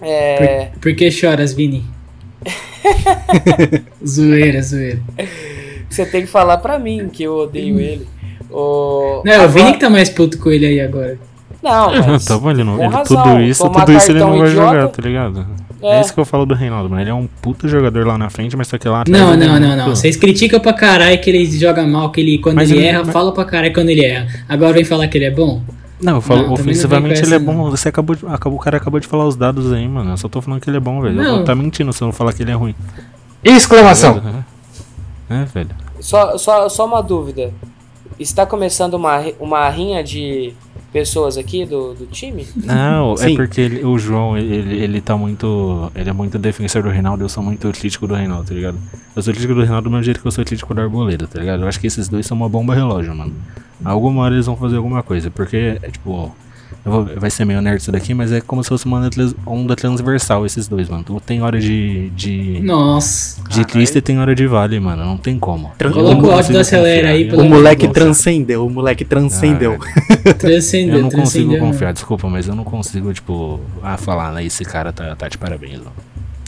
É, Por, por que choras, Vini? zoeira, zoeira. Você tem que falar pra mim que eu odeio ele. O, Não, é o Vini que tá mais puto com ele aí agora. Não, mas Tá bom, ele não, ele, razão, tudo isso, tudo isso ele não vai idiota. jogar, tá ligado? É. É. isso que eu falo do Reinaldo, mano. Ele é um puta jogador lá na frente, mas só que lá atrás Não, é não, não, não. Vocês criticam pra caralho que ele joga mal, que ele quando Mas ele ele- erra, mas- fala pra caralho quando ele erra. Agora vem falar que ele é bom? Não, eu falo, Não, ofensivamente ele é bom. não. Você acabou, de, acabou, o cara acabou de falar os dados aí, mano. Eu só tô falando que ele é bom, velho. Tá mentindo se eu não falar que ele é ruim. Exclamação! É, velho. Só, só, só uma dúvida. Está começando uma, uma rinha de pessoas aqui do, do time? Não, é porque ele- o João, ele, ele tá muito. Ele é muito defensor do Reinaldo, eu sou muito crítico do Reinaldo, tá ligado? Eu sou crítico do Reinaldo do mesmo jeito que eu sou crítico do Arboleda, tá ligado? Eu acho que esses dois são uma bomba relógio, mano. Alguma hora eles vão fazer alguma coisa, porque, é tipo. Vou- vai ser meio nerd isso daqui, mas é como se fosse uma onda trans- onda transversal esses dois, mano. Tem hora de. de, Nossa. de triste e tem hora de vale, mano. Não tem como. Coloca o áudio da Acelera aí pelo O moleque transcendeu, o moleque transcendeu. Transcendeu, Eu não consigo transcendeu. confiar, desculpa, mas eu não consigo, tipo, ah, falar, né? Esse cara tá, tá de parabéns, não.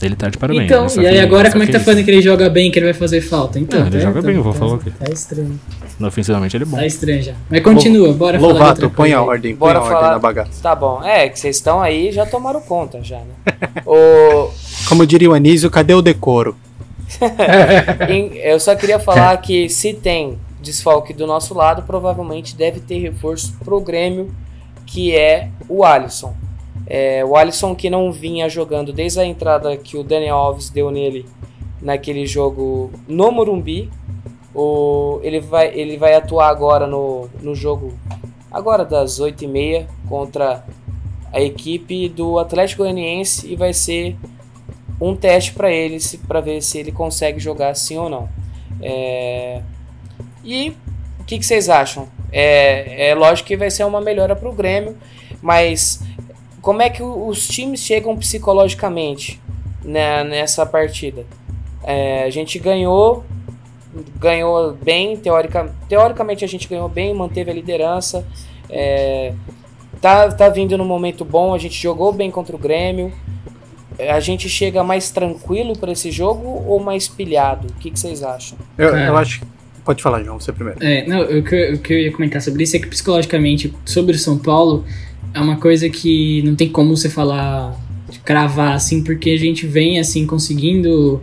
Ele tá de parabéns. Então, né, e aí que- agora como é que tá isso. falando que ele joga bem, que ele vai fazer falta? Então, Não, ele tá- joga tá- bem, eu vou tá- falar o quê? Tá estranho. Ofensivamente ele é bom. Tá estranho já. Mas continua, bora falar de Lovato, põe a ordem, põe Bora a ordem falar- na bagaça. Tá bom. É, que vocês estão aí já tomaram conta já, né? o, Como diria o Anísio, cadê o decoro? eu só queria falar que se tem desfalque do nosso lado, provavelmente deve ter reforço pro Grêmio, que é o Alisson. É, o Alisson que não vinha jogando desde a entrada que o Daniel Alves deu nele naquele jogo no Morumbi. O, ele, vai, ele vai atuar agora no, no jogo agora das 8h30 contra a equipe do Atlético Goianiense e vai ser um teste para ele para ver se ele consegue jogar sim ou não. É, E o que, que vocês acham? É, é lógico que vai ser uma melhora para o Grêmio, mas como é que os times chegam psicologicamente né, nessa partida? É, a gente ganhou, ganhou bem, teórica, teoricamente a gente ganhou bem, manteve a liderança. É, tá, tá vindo num momento bom, a gente jogou bem contra o Grêmio. A gente chega mais tranquilo para esse jogo ou mais pilhado? O que, que vocês acham? Eu, eu acho. Pode falar, João, você primeiro. É, não, o que, eu- o que eu ia comentar sobre isso é que psicologicamente, sobre o São Paulo, é uma coisa que não tem como você falar, de cravar assim, porque a gente vem assim conseguindo,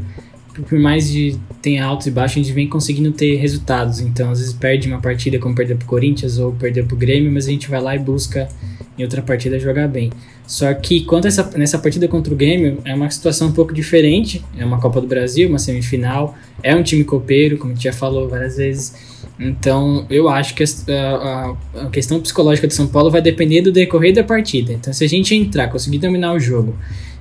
por- mais de tenha altos e baixos, a gente vem conseguindo ter resultados. Então, às vezes perde uma partida como perder pro Corinthians ou perder pro Grêmio, mas a gente vai lá e busca em outra partida jogar bem. Só que quanto essa, nessa partida contra o Grêmio, é uma situação um pouco diferente. É uma Copa do Brasil, uma semifinal, é um time copeiro, como a gente já falou várias vezes. Então, eu acho que a, a- a questão psicológica do São Paulo vai depender do decorrer da partida. Então, se a gente entrar, conseguir dominar o jogo,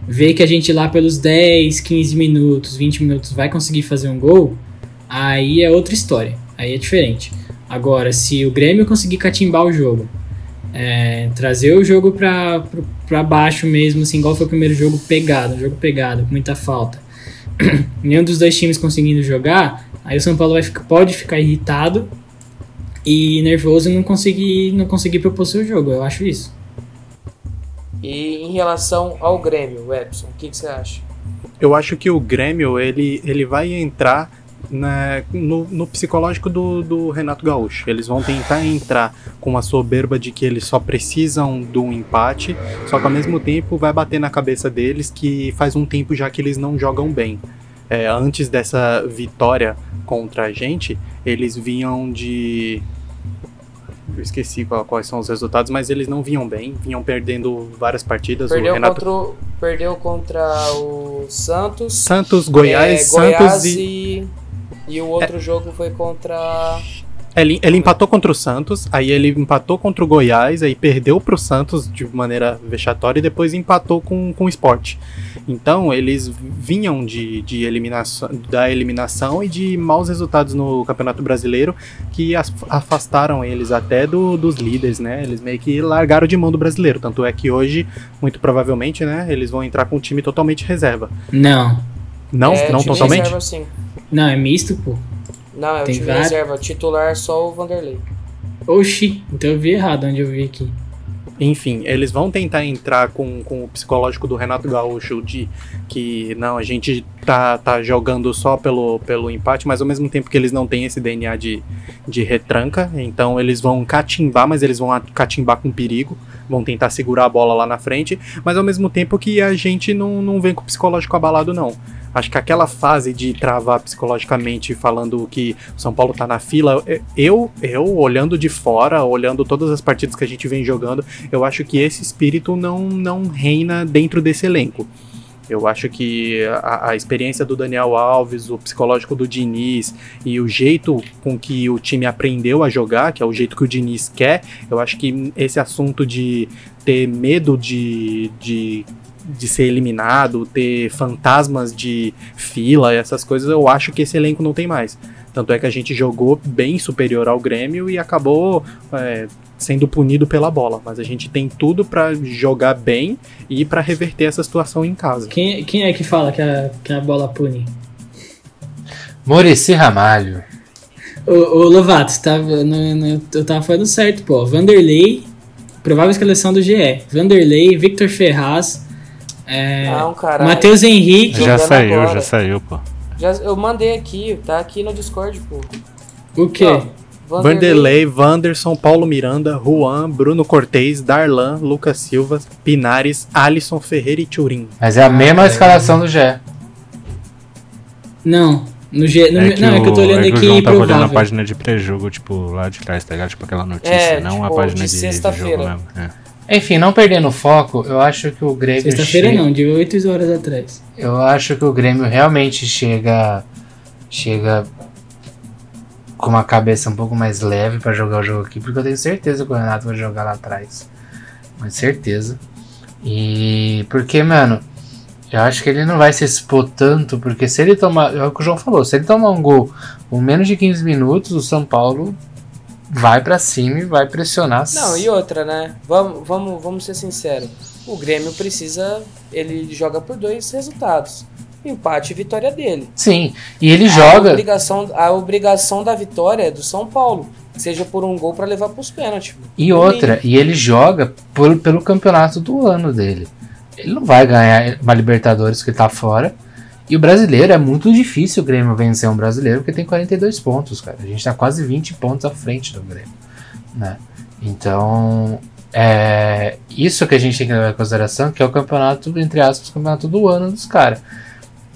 ver que a gente lá pelos 10, 15 minutos, 20 minutos vai conseguir fazer um gol, aí é outra história. Aí é diferente. Agora, se o Grêmio conseguir catimbar o jogo, é, trazer o jogo pra baixo mesmo, assim, igual foi o primeiro jogo pegado, um jogo pegado, com muita falta. Nenhum dos dois times conseguindo jogar, aí o São Paulo vai ficar- pode ficar irritado e nervoso e não conseguir, não conseguir propor seu jogo. Eu acho isso. E em relação ao Grêmio, Epson, o que, que você acha? Eu acho que o Grêmio, ele, ele vai entrar né, no, no psicológico do, do Renato Gaúcho. Eles vão tentar entrar com a soberba de que eles só precisam de um empate, só que ao mesmo tempo vai bater na cabeça deles que faz um tempo já que eles não jogam bem. É, antes dessa vitória contra a gente, eles vinham de. Eu esqueci qual- quais são os resultados, mas eles não vinham bem, vinham perdendo várias partidas. o Perdeu, Renato contra, o- perdeu contra o Santos. Santos, Goiás, é, Santos Goiás e. e... e o outro jogo foi contra. Ele, ele empatou contra o Santos, aí ele empatou contra o Goiás, aí perdeu pro Santos de maneira vexatória e depois empatou com, com o Sport. Então eles vinham de, de eliminação, da eliminação e de maus resultados no Campeonato Brasileiro que as- afastaram eles até do- dos líderes, né? Eles meio que largaram de mão do brasileiro. Tanto é que hoje, muito provavelmente, né, eles vão entrar com um time totalmente reserva. Não. Não, é, não totalmente? Reserva, sim. Não, é misto, pô. Não, é o Tem time vários- reserva. Titular só o Vanderlei. Oxi, então eu vi errado onde eu vi aqui. Enfim, eles vão tentar entrar com, com o psicológico do Renato Gaúcho de que não, a gente tá, tá jogando só pelo, pelo empate, mas ao mesmo tempo que eles não têm esse DNA de, de retranca, então eles vão catimbar, mas eles vão catimbar com perigo, vão tentar segurar a bola lá na frente, mas ao mesmo tempo que a gente não, não vem com o psicológico abalado, não. Acho que aquela fase de travar psicologicamente falando que o São Paulo tá na fila, eu, eu olhando de fora, olhando todas as partidas que a gente vem jogando, eu acho que esse espírito não, não reina dentro desse elenco. Eu acho que a, a experiência do Daniel Alves, o psicológico do Diniz e o jeito com que o time aprendeu a jogar, que é o jeito que o Diniz quer, eu acho que esse assunto de ter medo de, de, de ser eliminado, ter fantasmas de fila, essas coisas, eu acho que esse elenco não tem mais. Tanto é que a gente jogou bem superior ao Grêmio e acabou é, sendo punido pela bola. Mas a gente tem tudo pra jogar bem e pra reverter essa situação em casa. Quem, quem é que fala que a, que a bola pune? Murici Ramalho. Ô, ô Lovato, você tava, no- no- eu tava falando certo, pô. Vanderlei, provável escalação do GE. Vanderlei, Victor Ferraz, é, Não, caralho. Matheus Henrique. Já saiu, agora. já saiu, pô. Já, eu mandei aqui, tá aqui no Discord, pô. O quê? Ó, Vanderlei, Wanderson, Paulo Miranda, Juan, Bruno Cortez, Darlan, Lucas Silva, Pinares, Alisson Ferreira e Turim. Mas é a mesma escalação do Gé. Não, no G, no, É que não, é que eu tô o- olhando é que o aqui João tava olhando a página de pré-jogo, tipo, lá de trás, tá ligado? Tipo aquela notícia, É, não a tipo, página de de, de jogo sexta-feira. mesmo. É. Enfim, não perdendo o foco, eu acho que o Grêmio. Sexta-feira não, de 8 horas atrás. Eu acho que o Grêmio realmente chega. Chega com uma cabeça um pouco mais leve pra jogar o jogo aqui, porque eu tenho certeza que o Renato vai jogar lá atrás. Com certeza. E. Porque, mano, eu acho que ele não vai se expor tanto, porque se ele tomar. É o que o João falou, se ele tomar um gol com menos de 15 minutos, o São Paulo vai pra cima e vai pressionar. Não, e outra, né? Vamos, vamos, vamos ser sinceros. O Grêmio precisa. Ele joga por dois resultados: empate e vitória dele. Sim, e ele A joga. obrigação, a obrigação da vitória é do São Paulo. Seja por um gol pra levar pros pênaltis. E outra, e ele joga por- pelo campeonato do ano dele. Ele não vai ganhar uma Libertadores que tá fora. E o brasileiro é muito difícil o Grêmio vencer um brasileiro porque tem 42 pontos, cara. A gente tá quase 20 pontos à frente do Grêmio, né? Então, é isso que a gente tem que levar em consideração, que é o campeonato, entre aspas, campeonato do ano dos caras.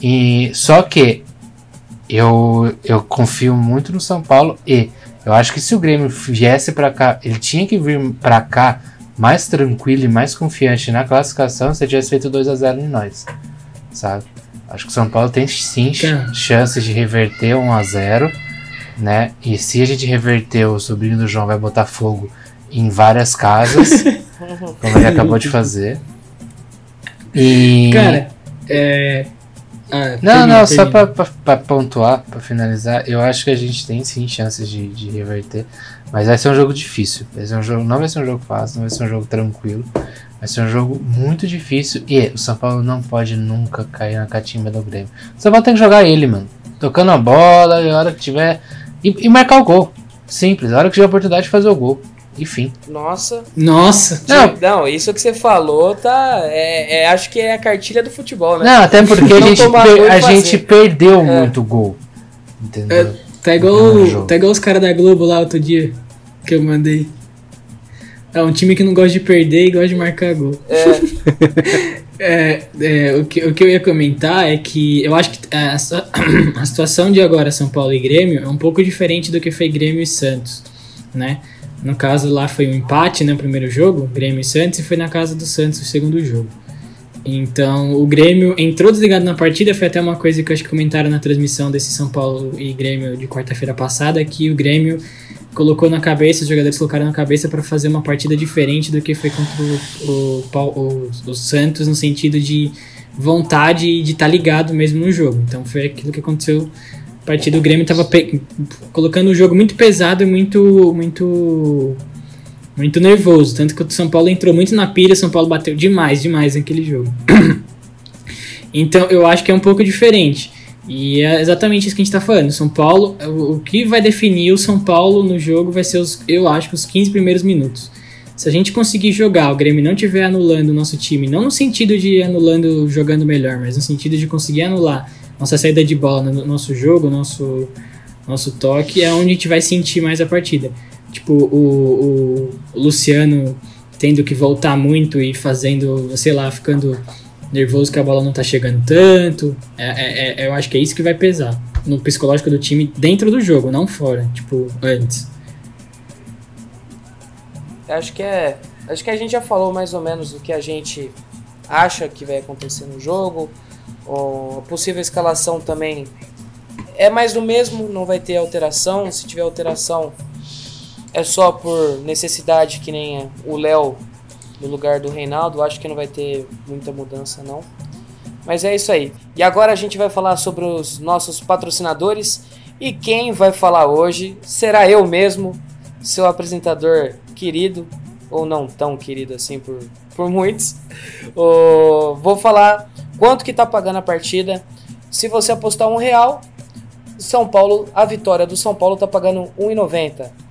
E só que eu, eu confio muito no São Paulo e eu acho que se o Grêmio viesse pra cá, ele tinha que vir pra cá mais tranquilo e mais confiante na classificação se tivesse feito 2 a 0 em nós, sabe? Acho que o São Paulo tem sim ch- Tá. chances de reverter 1 a 0 né? E se a gente reverter, o sobrinho do João vai botar fogo em várias casas, como ele acabou de fazer. E Cara, é. ah, não, termina, não, só termina. pra, pra, pra pontuar, pra finalizar, eu acho que a gente tem sim chances de, de reverter, mas vai ser um jogo difícil. Vai ser um jogo, não vai ser um jogo fácil, não vai ser um jogo tranquilo, vai ser um jogo muito difícil e o São Paulo não pode nunca cair na catimba do Grêmio. O São Paulo tem que jogar ele, mano, tocando a bola, e a hora que tiver. E, e marcar o gol. Simples, a hora que tiver a oportunidade de fazer o gol. Enfim. Nossa. Nossa! Não. Não, isso que você falou tá. É, é- acho que é a cartilha do futebol, né? Não, até porque a, Não gente, per- gol e a gente perdeu É. muito gol. Entendeu? Tá igual, tá igual os caras da Globo lá outro dia que eu mandei. É um time que não gosta de perder e gosta de marcar gol. É, É, é, o, que, o que eu ia comentar é que eu acho que a, a situação de agora São Paulo e Grêmio é um pouco diferente do que foi Grêmio e Santos, né? No caso lá foi um empate no primeiro jogo, Grêmio e Santos, e foi na casa do Santos o segundo jogo. Então o Grêmio entrou desligado na partida, foi até uma coisa que eu acho que comentaram na transmissão desse São Paulo e Grêmio de quarta-feira passada, que o Grêmio colocou na cabeça, os jogadores colocaram na cabeça para fazer uma partida diferente do que foi contra o, o, o- o Santos, no sentido de vontade de estar ligado mesmo no jogo. Então foi aquilo que aconteceu. A partir do Grêmio estava colocando o jogo muito pesado e muito, muito, muito nervoso. Tanto que o São Paulo entrou muito na pilha, o São Paulo bateu demais, demais naquele jogo. então eu acho que é um pouco diferente. E é exatamente isso que a gente está falando. São Paulo, o, o que vai definir o São Paulo no jogo vai ser, os, eu acho, os 15 primeiros minutos. Se a gente conseguir jogar, o Grêmio não estiver anulando o nosso time, não no sentido de anulando jogando melhor, mas no sentido de conseguir anular nossa saída de bola no nosso jogo, nosso, nosso toque, é onde a gente vai sentir mais a partida. Tipo, o, o Luciano tendo que voltar muito e fazendo, sei lá, ficando nervoso que a bola não tá chegando tanto. É, é- é- eu acho que é isso que vai pesar no psicológico do time dentro do jogo, não fora, tipo, antes. acho que é. Acho que a gente já falou mais ou menos o que a gente acha que vai acontecer no jogo. O- a possível escalação também é mais do mesmo, não vai ter alteração. Se tiver alteração, é só por necessidade, que nem o Léo no lugar do Reinaldo. Acho que não vai ter muita mudança, não. Mas é isso aí. E agora a gente vai falar sobre os nossos patrocinadores. E quem vai falar hoje será eu mesmo, seu apresentador querido, ou não tão querido assim por, por muitos. Ô, vou falar quanto que tá pagando a partida. Se você apostar um real, São Paulo, a vitória do São Paulo tá pagando 1,90.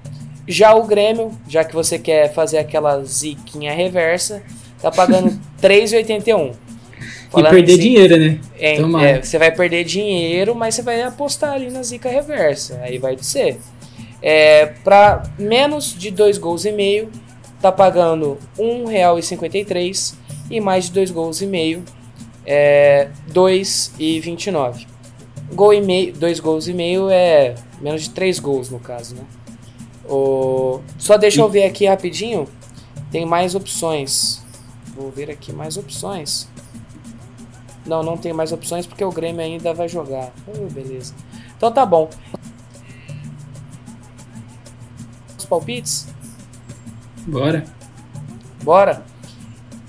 Já o Grêmio, já que você quer fazer aquela ziquinha reversa, tá pagando 3,81. E Falando perder assim, dinheiro, né? é, é, você vai perder dinheiro, mas você vai apostar ali na zica reversa. Aí vai de ser. É, para menos de dois gols e meio, tá pagando R$ 1,53 e mais de dois gols e meio, é 2,29. Gol e meio, dois gols e meio é menos de três gols no caso, né? O, só deixa eu ver aqui rapidinho. Tem mais opções. Vou ver aqui mais opções. Não, não tem mais opções porque o Grêmio ainda vai jogar. Oh, beleza. Então tá bom. Os palpites? Bora. Bora.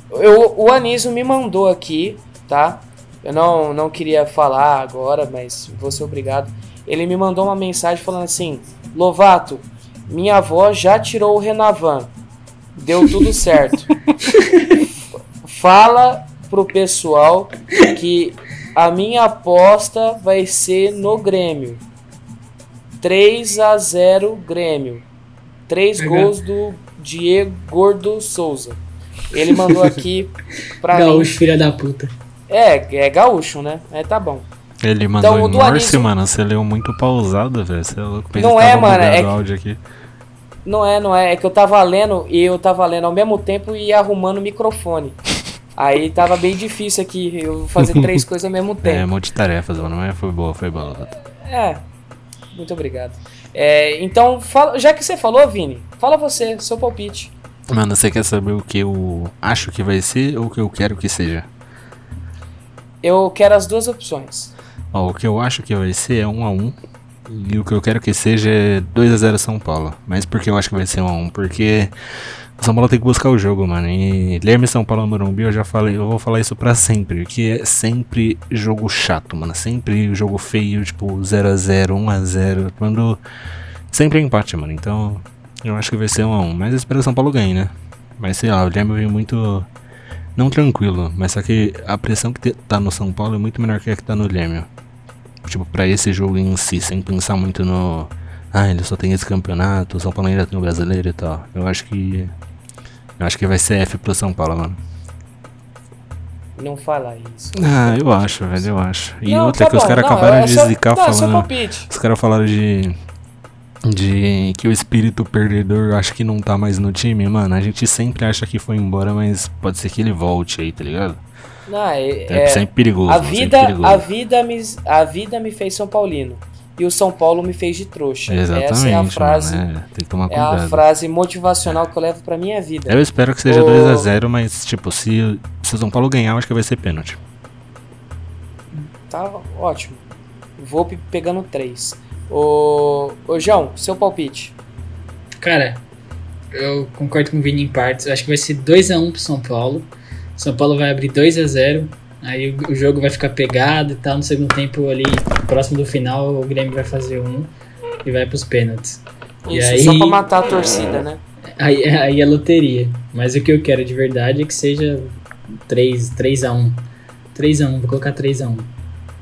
Eu, o Anísio me mandou aqui, tá? Eu não, não queria falar agora, mas vou ser obrigado. Ele me mandou uma mensagem falando assim: Lovato, minha avó já tirou o Renavan. Deu tudo certo. Fala pro pessoal que a minha aposta vai ser no Grêmio. 3 a 0 Grêmio. 3 Legal. gols do Diego Gordo Souza. Ele mandou aqui pra mim. Gaúcho, filha da puta. É, é gaúcho, né? É, tá bom. Ele mandou Então, em Morse, Anísio- mano. Você leu muito pausado, velho. Você é louco. Pensei Não é, mano, é áudio aqui. Não é, não é. É que eu tava lendo e eu tava lendo ao mesmo tempo e arrumando o microfone. Aí tava bem difícil aqui eu fazer três coisas ao mesmo É, tempo. multitarefas, mano. Mas foi boa, foi boa. É. Muito obrigado. É, então, fala, já que você falou, Vini, fala você, seu palpite. Mano, você quer saber o que eu acho que vai ser ou o que eu quero que seja? Eu quero as duas opções. Ó, o que eu acho que vai ser é 1 a 1 E o que eu quero que seja é 2 a 0 São Paulo. Mas por que eu acho que vai ser 1 a 1 Porque o São Paulo tem que buscar o jogo, mano. E Lerme São Paulo no Morumbi, eu já falei, eu vou falar isso pra sempre. Que é sempre jogo chato, mano. Sempre jogo feio, tipo 0 a 0 1 a 0 Quando. Sempre é empate, mano. Então, eu acho que vai ser 1 a 1 Mas eu espero que o São Paulo ganhe, né? Mas sei lá, o Lerme veio muito. Não tranquilo, mas só que a pressão que tá no São Paulo é muito menor que a que tá no Lêmio. Tipo, pra esse jogo em si, sem pensar muito no. Ah, ele só tem esse campeonato, São Paulo ainda tem o brasileiro e tal. Eu acho que. Eu acho que vai ser F pro São Paulo, mano. não fala isso. Ah, eu acho, velho, eu acho. E Não, outra tá que os bom, caras acabaram é de seu- zicar não, é seu falando. Os caras falaram de. De que o espírito perdedor acho que não tá mais no time, mano. A gente sempre acha que foi embora, mas pode ser que ele volte aí, tá ligado? Não, é, É, é- sempre perigoso. a vida, perigoso. a vida me, a vida me fez São Paulino e o São Paulo me fez de trouxa. Exatamente, Essa é a frase, mano. É, tem que tomar é a cuidado. frase motivacional que eu levo pra minha vida. Eu espero que seja Ô- 2x0, mas, tipo, se, se o São Paulo ganhar, eu acho que vai ser pênalti. Tá ótimo. Vou pe- pegando três. Ô, ô João, seu palpite. Cara, eu concordo com o Vini em partes. Acho que vai ser 2x1 pro São Paulo. São Paulo vai abrir 2x0. Aí o, jogo vai ficar pegado e tal. No segundo tempo, ali, próximo do final, o Grêmio vai fazer um e vai pros pênaltis. E Isso, aí- só pra matar a torcida, né? Aí, aí é loteria. Mas o que eu quero de verdade é que seja 3, 3x1. 3x1, vou colocar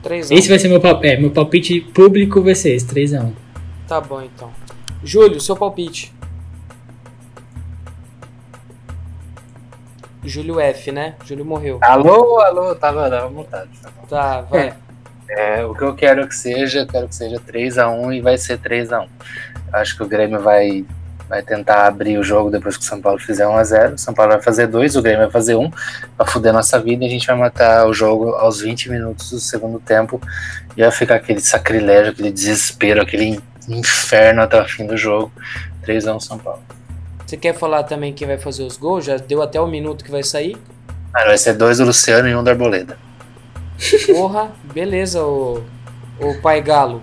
3x1. Três Esse vai ser meu palpite. É, meu palpite público vai ser esse, 3x1. Tá bom, então. Júlio, seu palpite. Júlio F, né? Júlio morreu. Alô, alô, tava, tava mutado. Tá, vai. É, o que eu quero que seja, eu quero que seja 3x1 e vai ser 3x1. Acho que o Grêmio vai, vai tentar abrir o jogo depois que o São Paulo fizer 1x0. O São Paulo vai fazer 2, o Grêmio vai fazer 1 pra fuder nossa vida e a gente vai matar o jogo aos 20 minutos do segundo tempo. E vai ficar aquele sacrilégio, aquele desespero, aquele inferno até o fim do jogo. 3x1 São Paulo. Você quer falar também quem vai fazer os gols? Já deu até o minuto que vai sair? Ah, vai ser dois do Luciano e um do Arboleda. Porra, beleza, o, o Pai Galo.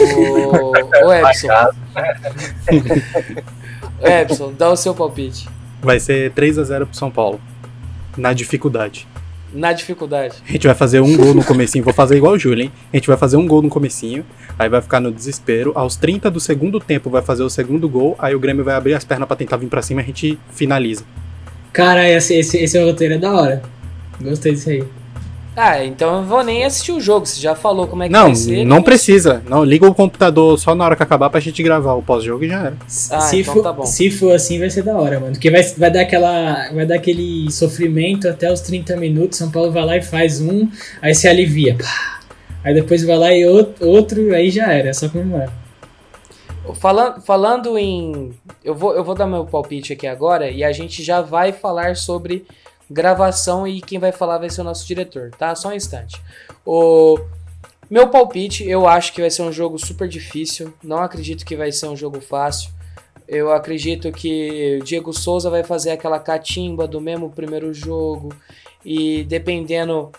O, o Epson. Epson, dá o seu palpite. Vai ser 3x0 pro São Paulo. Na dificuldade. Na dificuldade. A gente vai fazer um gol no comecinho, vou fazer igual o Júlio, hein? A gente vai fazer um gol no comecinho, aí vai ficar no desespero. Aos 30 do segundo tempo vai fazer o segundo gol, aí o Grêmio vai abrir as pernas pra tentar vir pra cima e a gente finaliza. Cara, esse, esse, esse roteiro é da hora. Gostei disso aí. Ah, então eu vou nem assistir o jogo. Você já falou como é que Não, vai ser. não precisa. Não, liga o computador só na hora que acabar pra gente gravar o pós-jogo e já era. Ah, se, então for, tá bom. se for assim, vai ser da hora, mano. Porque vai, vai dar aquela. Vai dar aquele sofrimento até os 30 minutos. São Paulo vai lá e faz um, aí se alivia. Pá. Aí depois vai lá e outro, outro aí já era. É só comemorar. Falando, falando em. Eu vou, eu vou dar meu palpite aqui agora e a gente já vai falar sobre gravação e quem vai falar vai ser o nosso diretor, tá? Só um instante. O meu palpite, eu acho que vai ser um jogo super difícil. Não acredito que vai ser um jogo fácil. Eu acredito que o Diego Souza vai fazer aquela catimba do mesmo primeiro jogo. E dependendo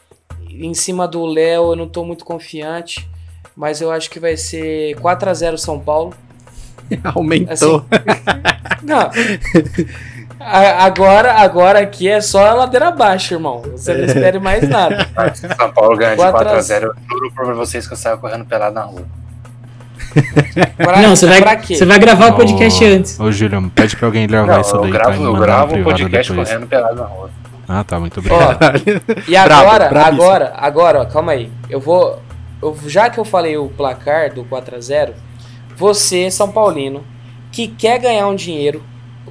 em cima do Léo, eu não tô muito confiante. Mas eu acho que vai ser 4 a 0 São Paulo. Aumentou. Não. A- Agora, agora aqui é só a ladeira abaixo, irmão. Você não espere mais nada. Se o São Paulo ganha de 4 a 4x0, eu juro pra vocês que eu saio correndo pelado na rua. Pra, não, você vai, você vai gravar o podcast Ô, antes. Ô, Júlio, pede pra alguém gravar Não, isso eu daí gravo, eu gravo no um privado podcast depois. correndo pelado na rua. Ah, tá, muito Ó, obrigado. e agora, brabíssimo. agora, agora, ó, calma aí. Eu vou. eu- já que eu falei o placar do 4x0, você, São Paulino, que quer ganhar um dinheiro,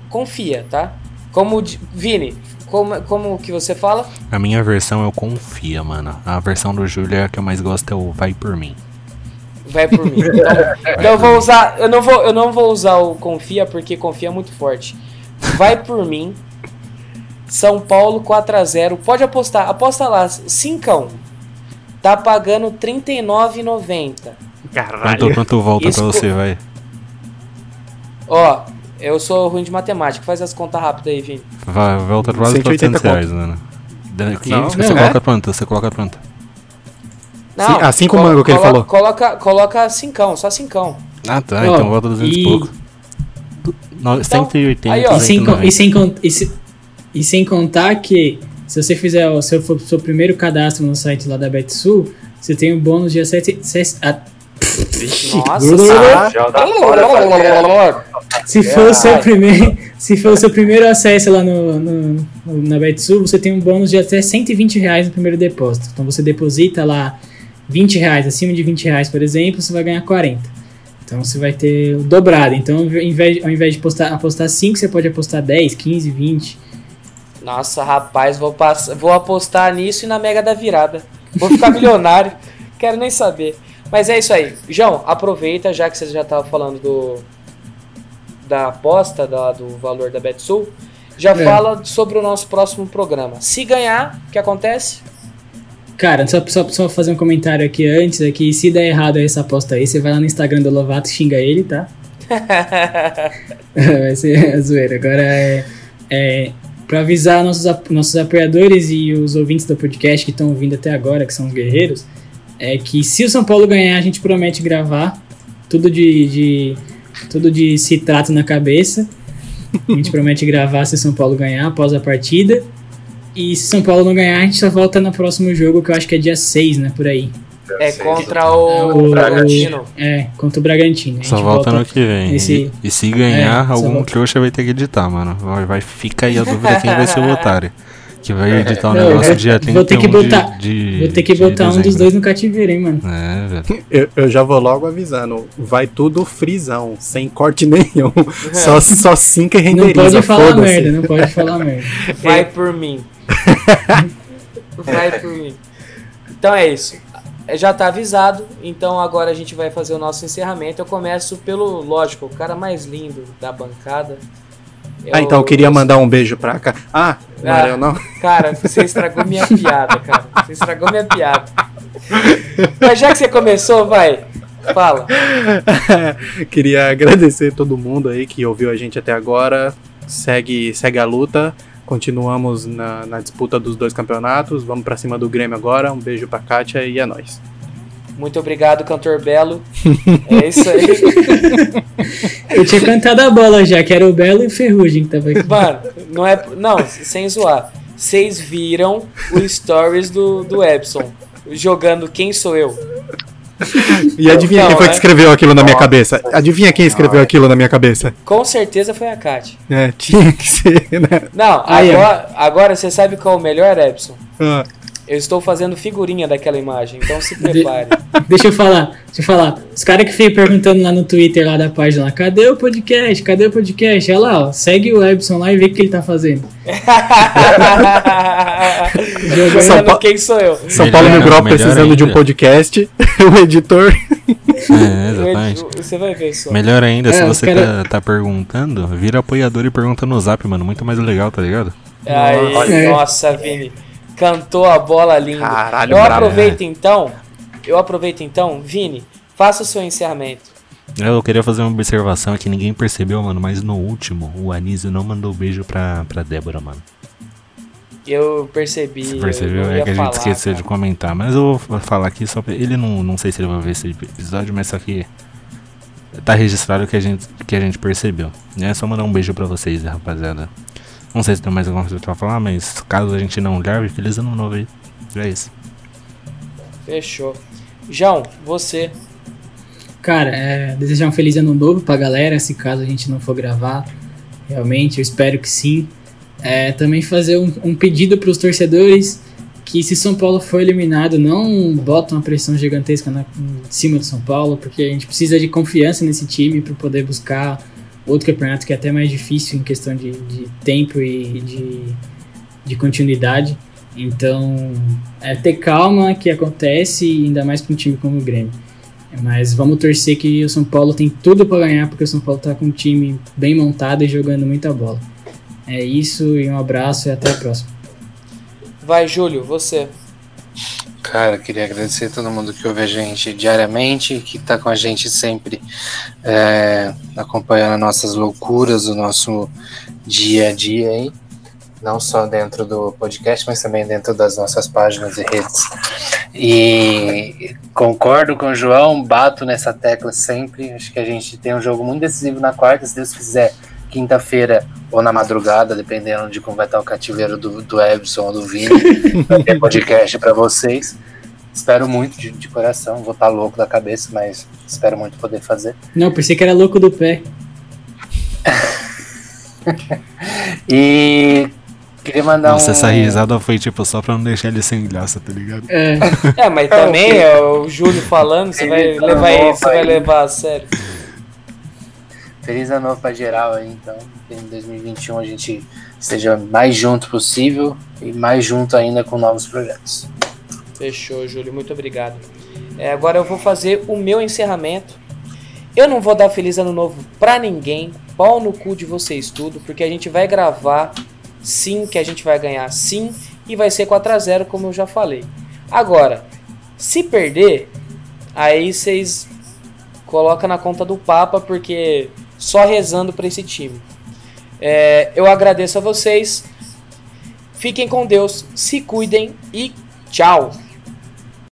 confia, tá? Como. Vini, como, como que você fala? A minha versão eu confia, mano. A versão do Júlio é a que eu mais gosto, é o Vai Por Mim. Vai por mim. Então, então eu vou usar. Eu não vou, eu não vou usar o confia porque confia é muito forte. Vai por mim. São Paulo 4x0. Pode apostar. Aposta lá. Cincão. Tá pagando R$ 39,90. Caralho. Quanto, quanto volta Isso pra você, vai? Ó, eu sou ruim de matemática. Faz as contas rápidas aí, Vini. Vai, volta quase 180 400 reais, mano. Daqui Não, você não, coloca quanto? Você coloca quanto? Sim, a cinco mango que ele falou. Coloca, coloca cincão, só cincão. Ah, tá, Ó, então volta 200 e e- pouco. No- 180, aí, ó. E sem, con- 190. e, sem, e, se- e sem contar que se você fizer o seu, for- seu primeiro cadastro no site lá da BetSul, você tem um bônus de acesso. acesso- a- Nossa Grrr. senhora. Já dá fora. Se for o seu primeiro, se for o seu primeiro acesso lá no, no- na BetSul, você tem um bônus de até 120 reais no primeiro depósito. Então você deposita lá 20 reais, acima de 20 reais, por exemplo, você vai ganhar 40. Então você vai ter o dobrado. Então ao invés, ao invés de apostar, apostar 5, você pode apostar 10, 15, 20. Nossa, rapaz, vou, pass... vou apostar nisso e na Mega da Virada. Vou ficar milionário. Quero nem saber. Mas é isso aí. João, aproveita, já que você já estava falando do da aposta, da, do valor da BetSul, já É. fala sobre o nosso próximo programa. Se ganhar, o que acontece? Cara, só, só, só fazer um comentário aqui antes, é que se der errado essa aposta aí, você vai lá no Instagram do Lovato e xinga ele, tá? vai ser a zoeira. Agora é, é pra avisar nossos, nossos apoiadores e os ouvintes do podcast que estão ouvindo até agora, que são os guerreiros, é que se o São Paulo ganhar, a gente promete gravar tudo de, de tudo de citrato na cabeça. A gente promete gravar se o São Paulo ganhar após a partida. E se São Paulo não ganhar, a gente só volta no próximo jogo, que eu acho que é dia 6, né? Por aí. É contra É o, o- Bragantino. É, contra o Bragantino. Só gente volta no que vem. esse- E, e se ganhar, É, algum volta. trouxa vai ter que editar, mano. Vai, vai ficar aí a dúvida quem vai ser o otário. Que vai editar o Não, eu negócio vou- dia 31 vou ter que botar- de, de Vou ter que de botar um dos dezembro. dois no cativeiro, hein, mano. É, velho. Eu, eu já vou logo avisando. Vai tudo frisão, sem corte nenhum. Só, só cinco e Não renderiza. pode falar merda, não pode falar merda. Vai por mim. Vai por mim. Então é isso. Já tá avisado, então agora a gente vai fazer o nosso encerramento. Eu começo pelo, lógico, o cara mais lindo da bancada. Ah, então eu queria mandar um beijo pra cá. Ah, não Ah. era eu não? Cara, você estragou minha piada, cara. Você estragou minha piada. Mas já que você começou, vai. Fala. Queria agradecer todo mundo aí que ouviu a gente até agora. Segue, segue a luta. Continuamos na, na disputa dos dois campeonatos. Vamos pra cima do Grêmio agora. Um beijo pra Kátia e é nóis. Muito obrigado, cantor Belo. É isso aí. Eu tinha cantado a bola já, que era o Belo e o Ferrugem que tava aqui. Mano, não é. Não, sem zoar. Vocês viram o stories do, do Epson jogando Quem Sou Eu? E adivinha Não, quem foi é? que escreveu aquilo na minha cabeça? Adivinha quem escreveu aquilo na minha cabeça? Com certeza foi a Kátia. É, tinha que ser, né? Não, agora, agora você sabe qual é o melhor, Epson? Ah, Eu estou fazendo figurinha daquela imagem, então se prepare. Deixa eu falar, deixa eu falar. Os caras que ficam perguntando lá no Twitter, lá da página, lá, cadê o podcast? Cadê o podcast? Olha lá, ó, segue o Ebson lá e vê o que ele tá fazendo. São Jogando Pa- Quem Sou Eu? São Melhor- Paulo melhor precisando de um ainda. podcast. o editor. É, exatamente. Você vai ver só. Melhor ainda, se É, você cara- tá, tá perguntando, vira apoiador e pergunta no zap, mano. Muito mais legal, tá ligado? Aí, nossa, Vini. Cantou a bola linda. Caralho, eu brabo. aproveito então. Eu aproveito então, Vini, faça o seu encerramento. Eu queria fazer uma observação que ninguém percebeu, mano, mas no último, o Anísio não mandou beijo pra, pra Débora, mano. Eu percebi. Você eu percebeu? É que a gente falar, esqueceu de cara. comentar. Mas eu vou falar aqui só pra. Ele não, não sei se ele vai ver esse episódio, mas só que. Tá registrado que a gente, que a gente percebeu. É só mandar um beijo pra vocês, rapaziada. Não sei se tem mais alguma coisa pra falar, mas caso a gente não grave, feliz ano novo aí. É isso. Fechou. João, você. Cara, é, desejar um feliz ano novo pra galera, se caso a gente não for gravar. Realmente, eu espero que sim. É, também fazer um, um pedido pros torcedores que se São Paulo for eliminado, não bota uma pressão gigantesca na, em cima do São Paulo, porque a gente precisa de confiança nesse time para poder buscar outro campeonato que é até mais difícil em questão de, de tempo e de, de continuidade. Então, é ter calma que acontece, ainda mais para um time como o Grêmio. Mas vamos torcer que o São Paulo tem tudo para ganhar, porque o São Paulo tá com um time bem montado e jogando muita bola. É isso, e um abraço e até a próxima. Vai, Júlio, você. Cara, queria agradecer a todo mundo que ouve a gente diariamente, que tá com a gente sempre é, acompanhando nossas loucuras, o nosso dia a dia aí. Não só dentro do podcast, mas também dentro das nossas páginas e redes. E concordo com o João, bato nessa tecla sempre. Acho que a gente tem um jogo muito decisivo na quarta, se Deus quiser, quinta-feira ou na madrugada, dependendo de como vai estar o cativeiro do, do Ebson ou do Vini. Vai ter podcast para vocês. Espero muito de, de coração, vou estar louco da cabeça, mas espero muito poder fazer. Não, pensei que era louco do pé. E queria mandar Nossa, um. essa risada foi tipo só pra não deixar ele sem graça, tá ligado? É, É, mas também é o Júlio falando, você vai tá levar isso, você vai levar a sério. Feliz ano novo pra geral aí, então. Em 2021 a gente esteja mais junto possível e mais junto ainda com novos projetos. Fechou, Júlio. Muito obrigado. É, agora eu vou fazer o meu encerramento. Eu não vou dar feliz ano novo pra ninguém. Pau no cu de vocês tudo, porque a gente vai gravar sim que a gente vai ganhar sim e vai ser 4 a 0 como eu já falei. Agora, se perder, aí vocês colocam na conta do Papa, porque só rezando para esse time. É, eu agradeço a vocês. Fiquem com Deus, se cuidem e tchau!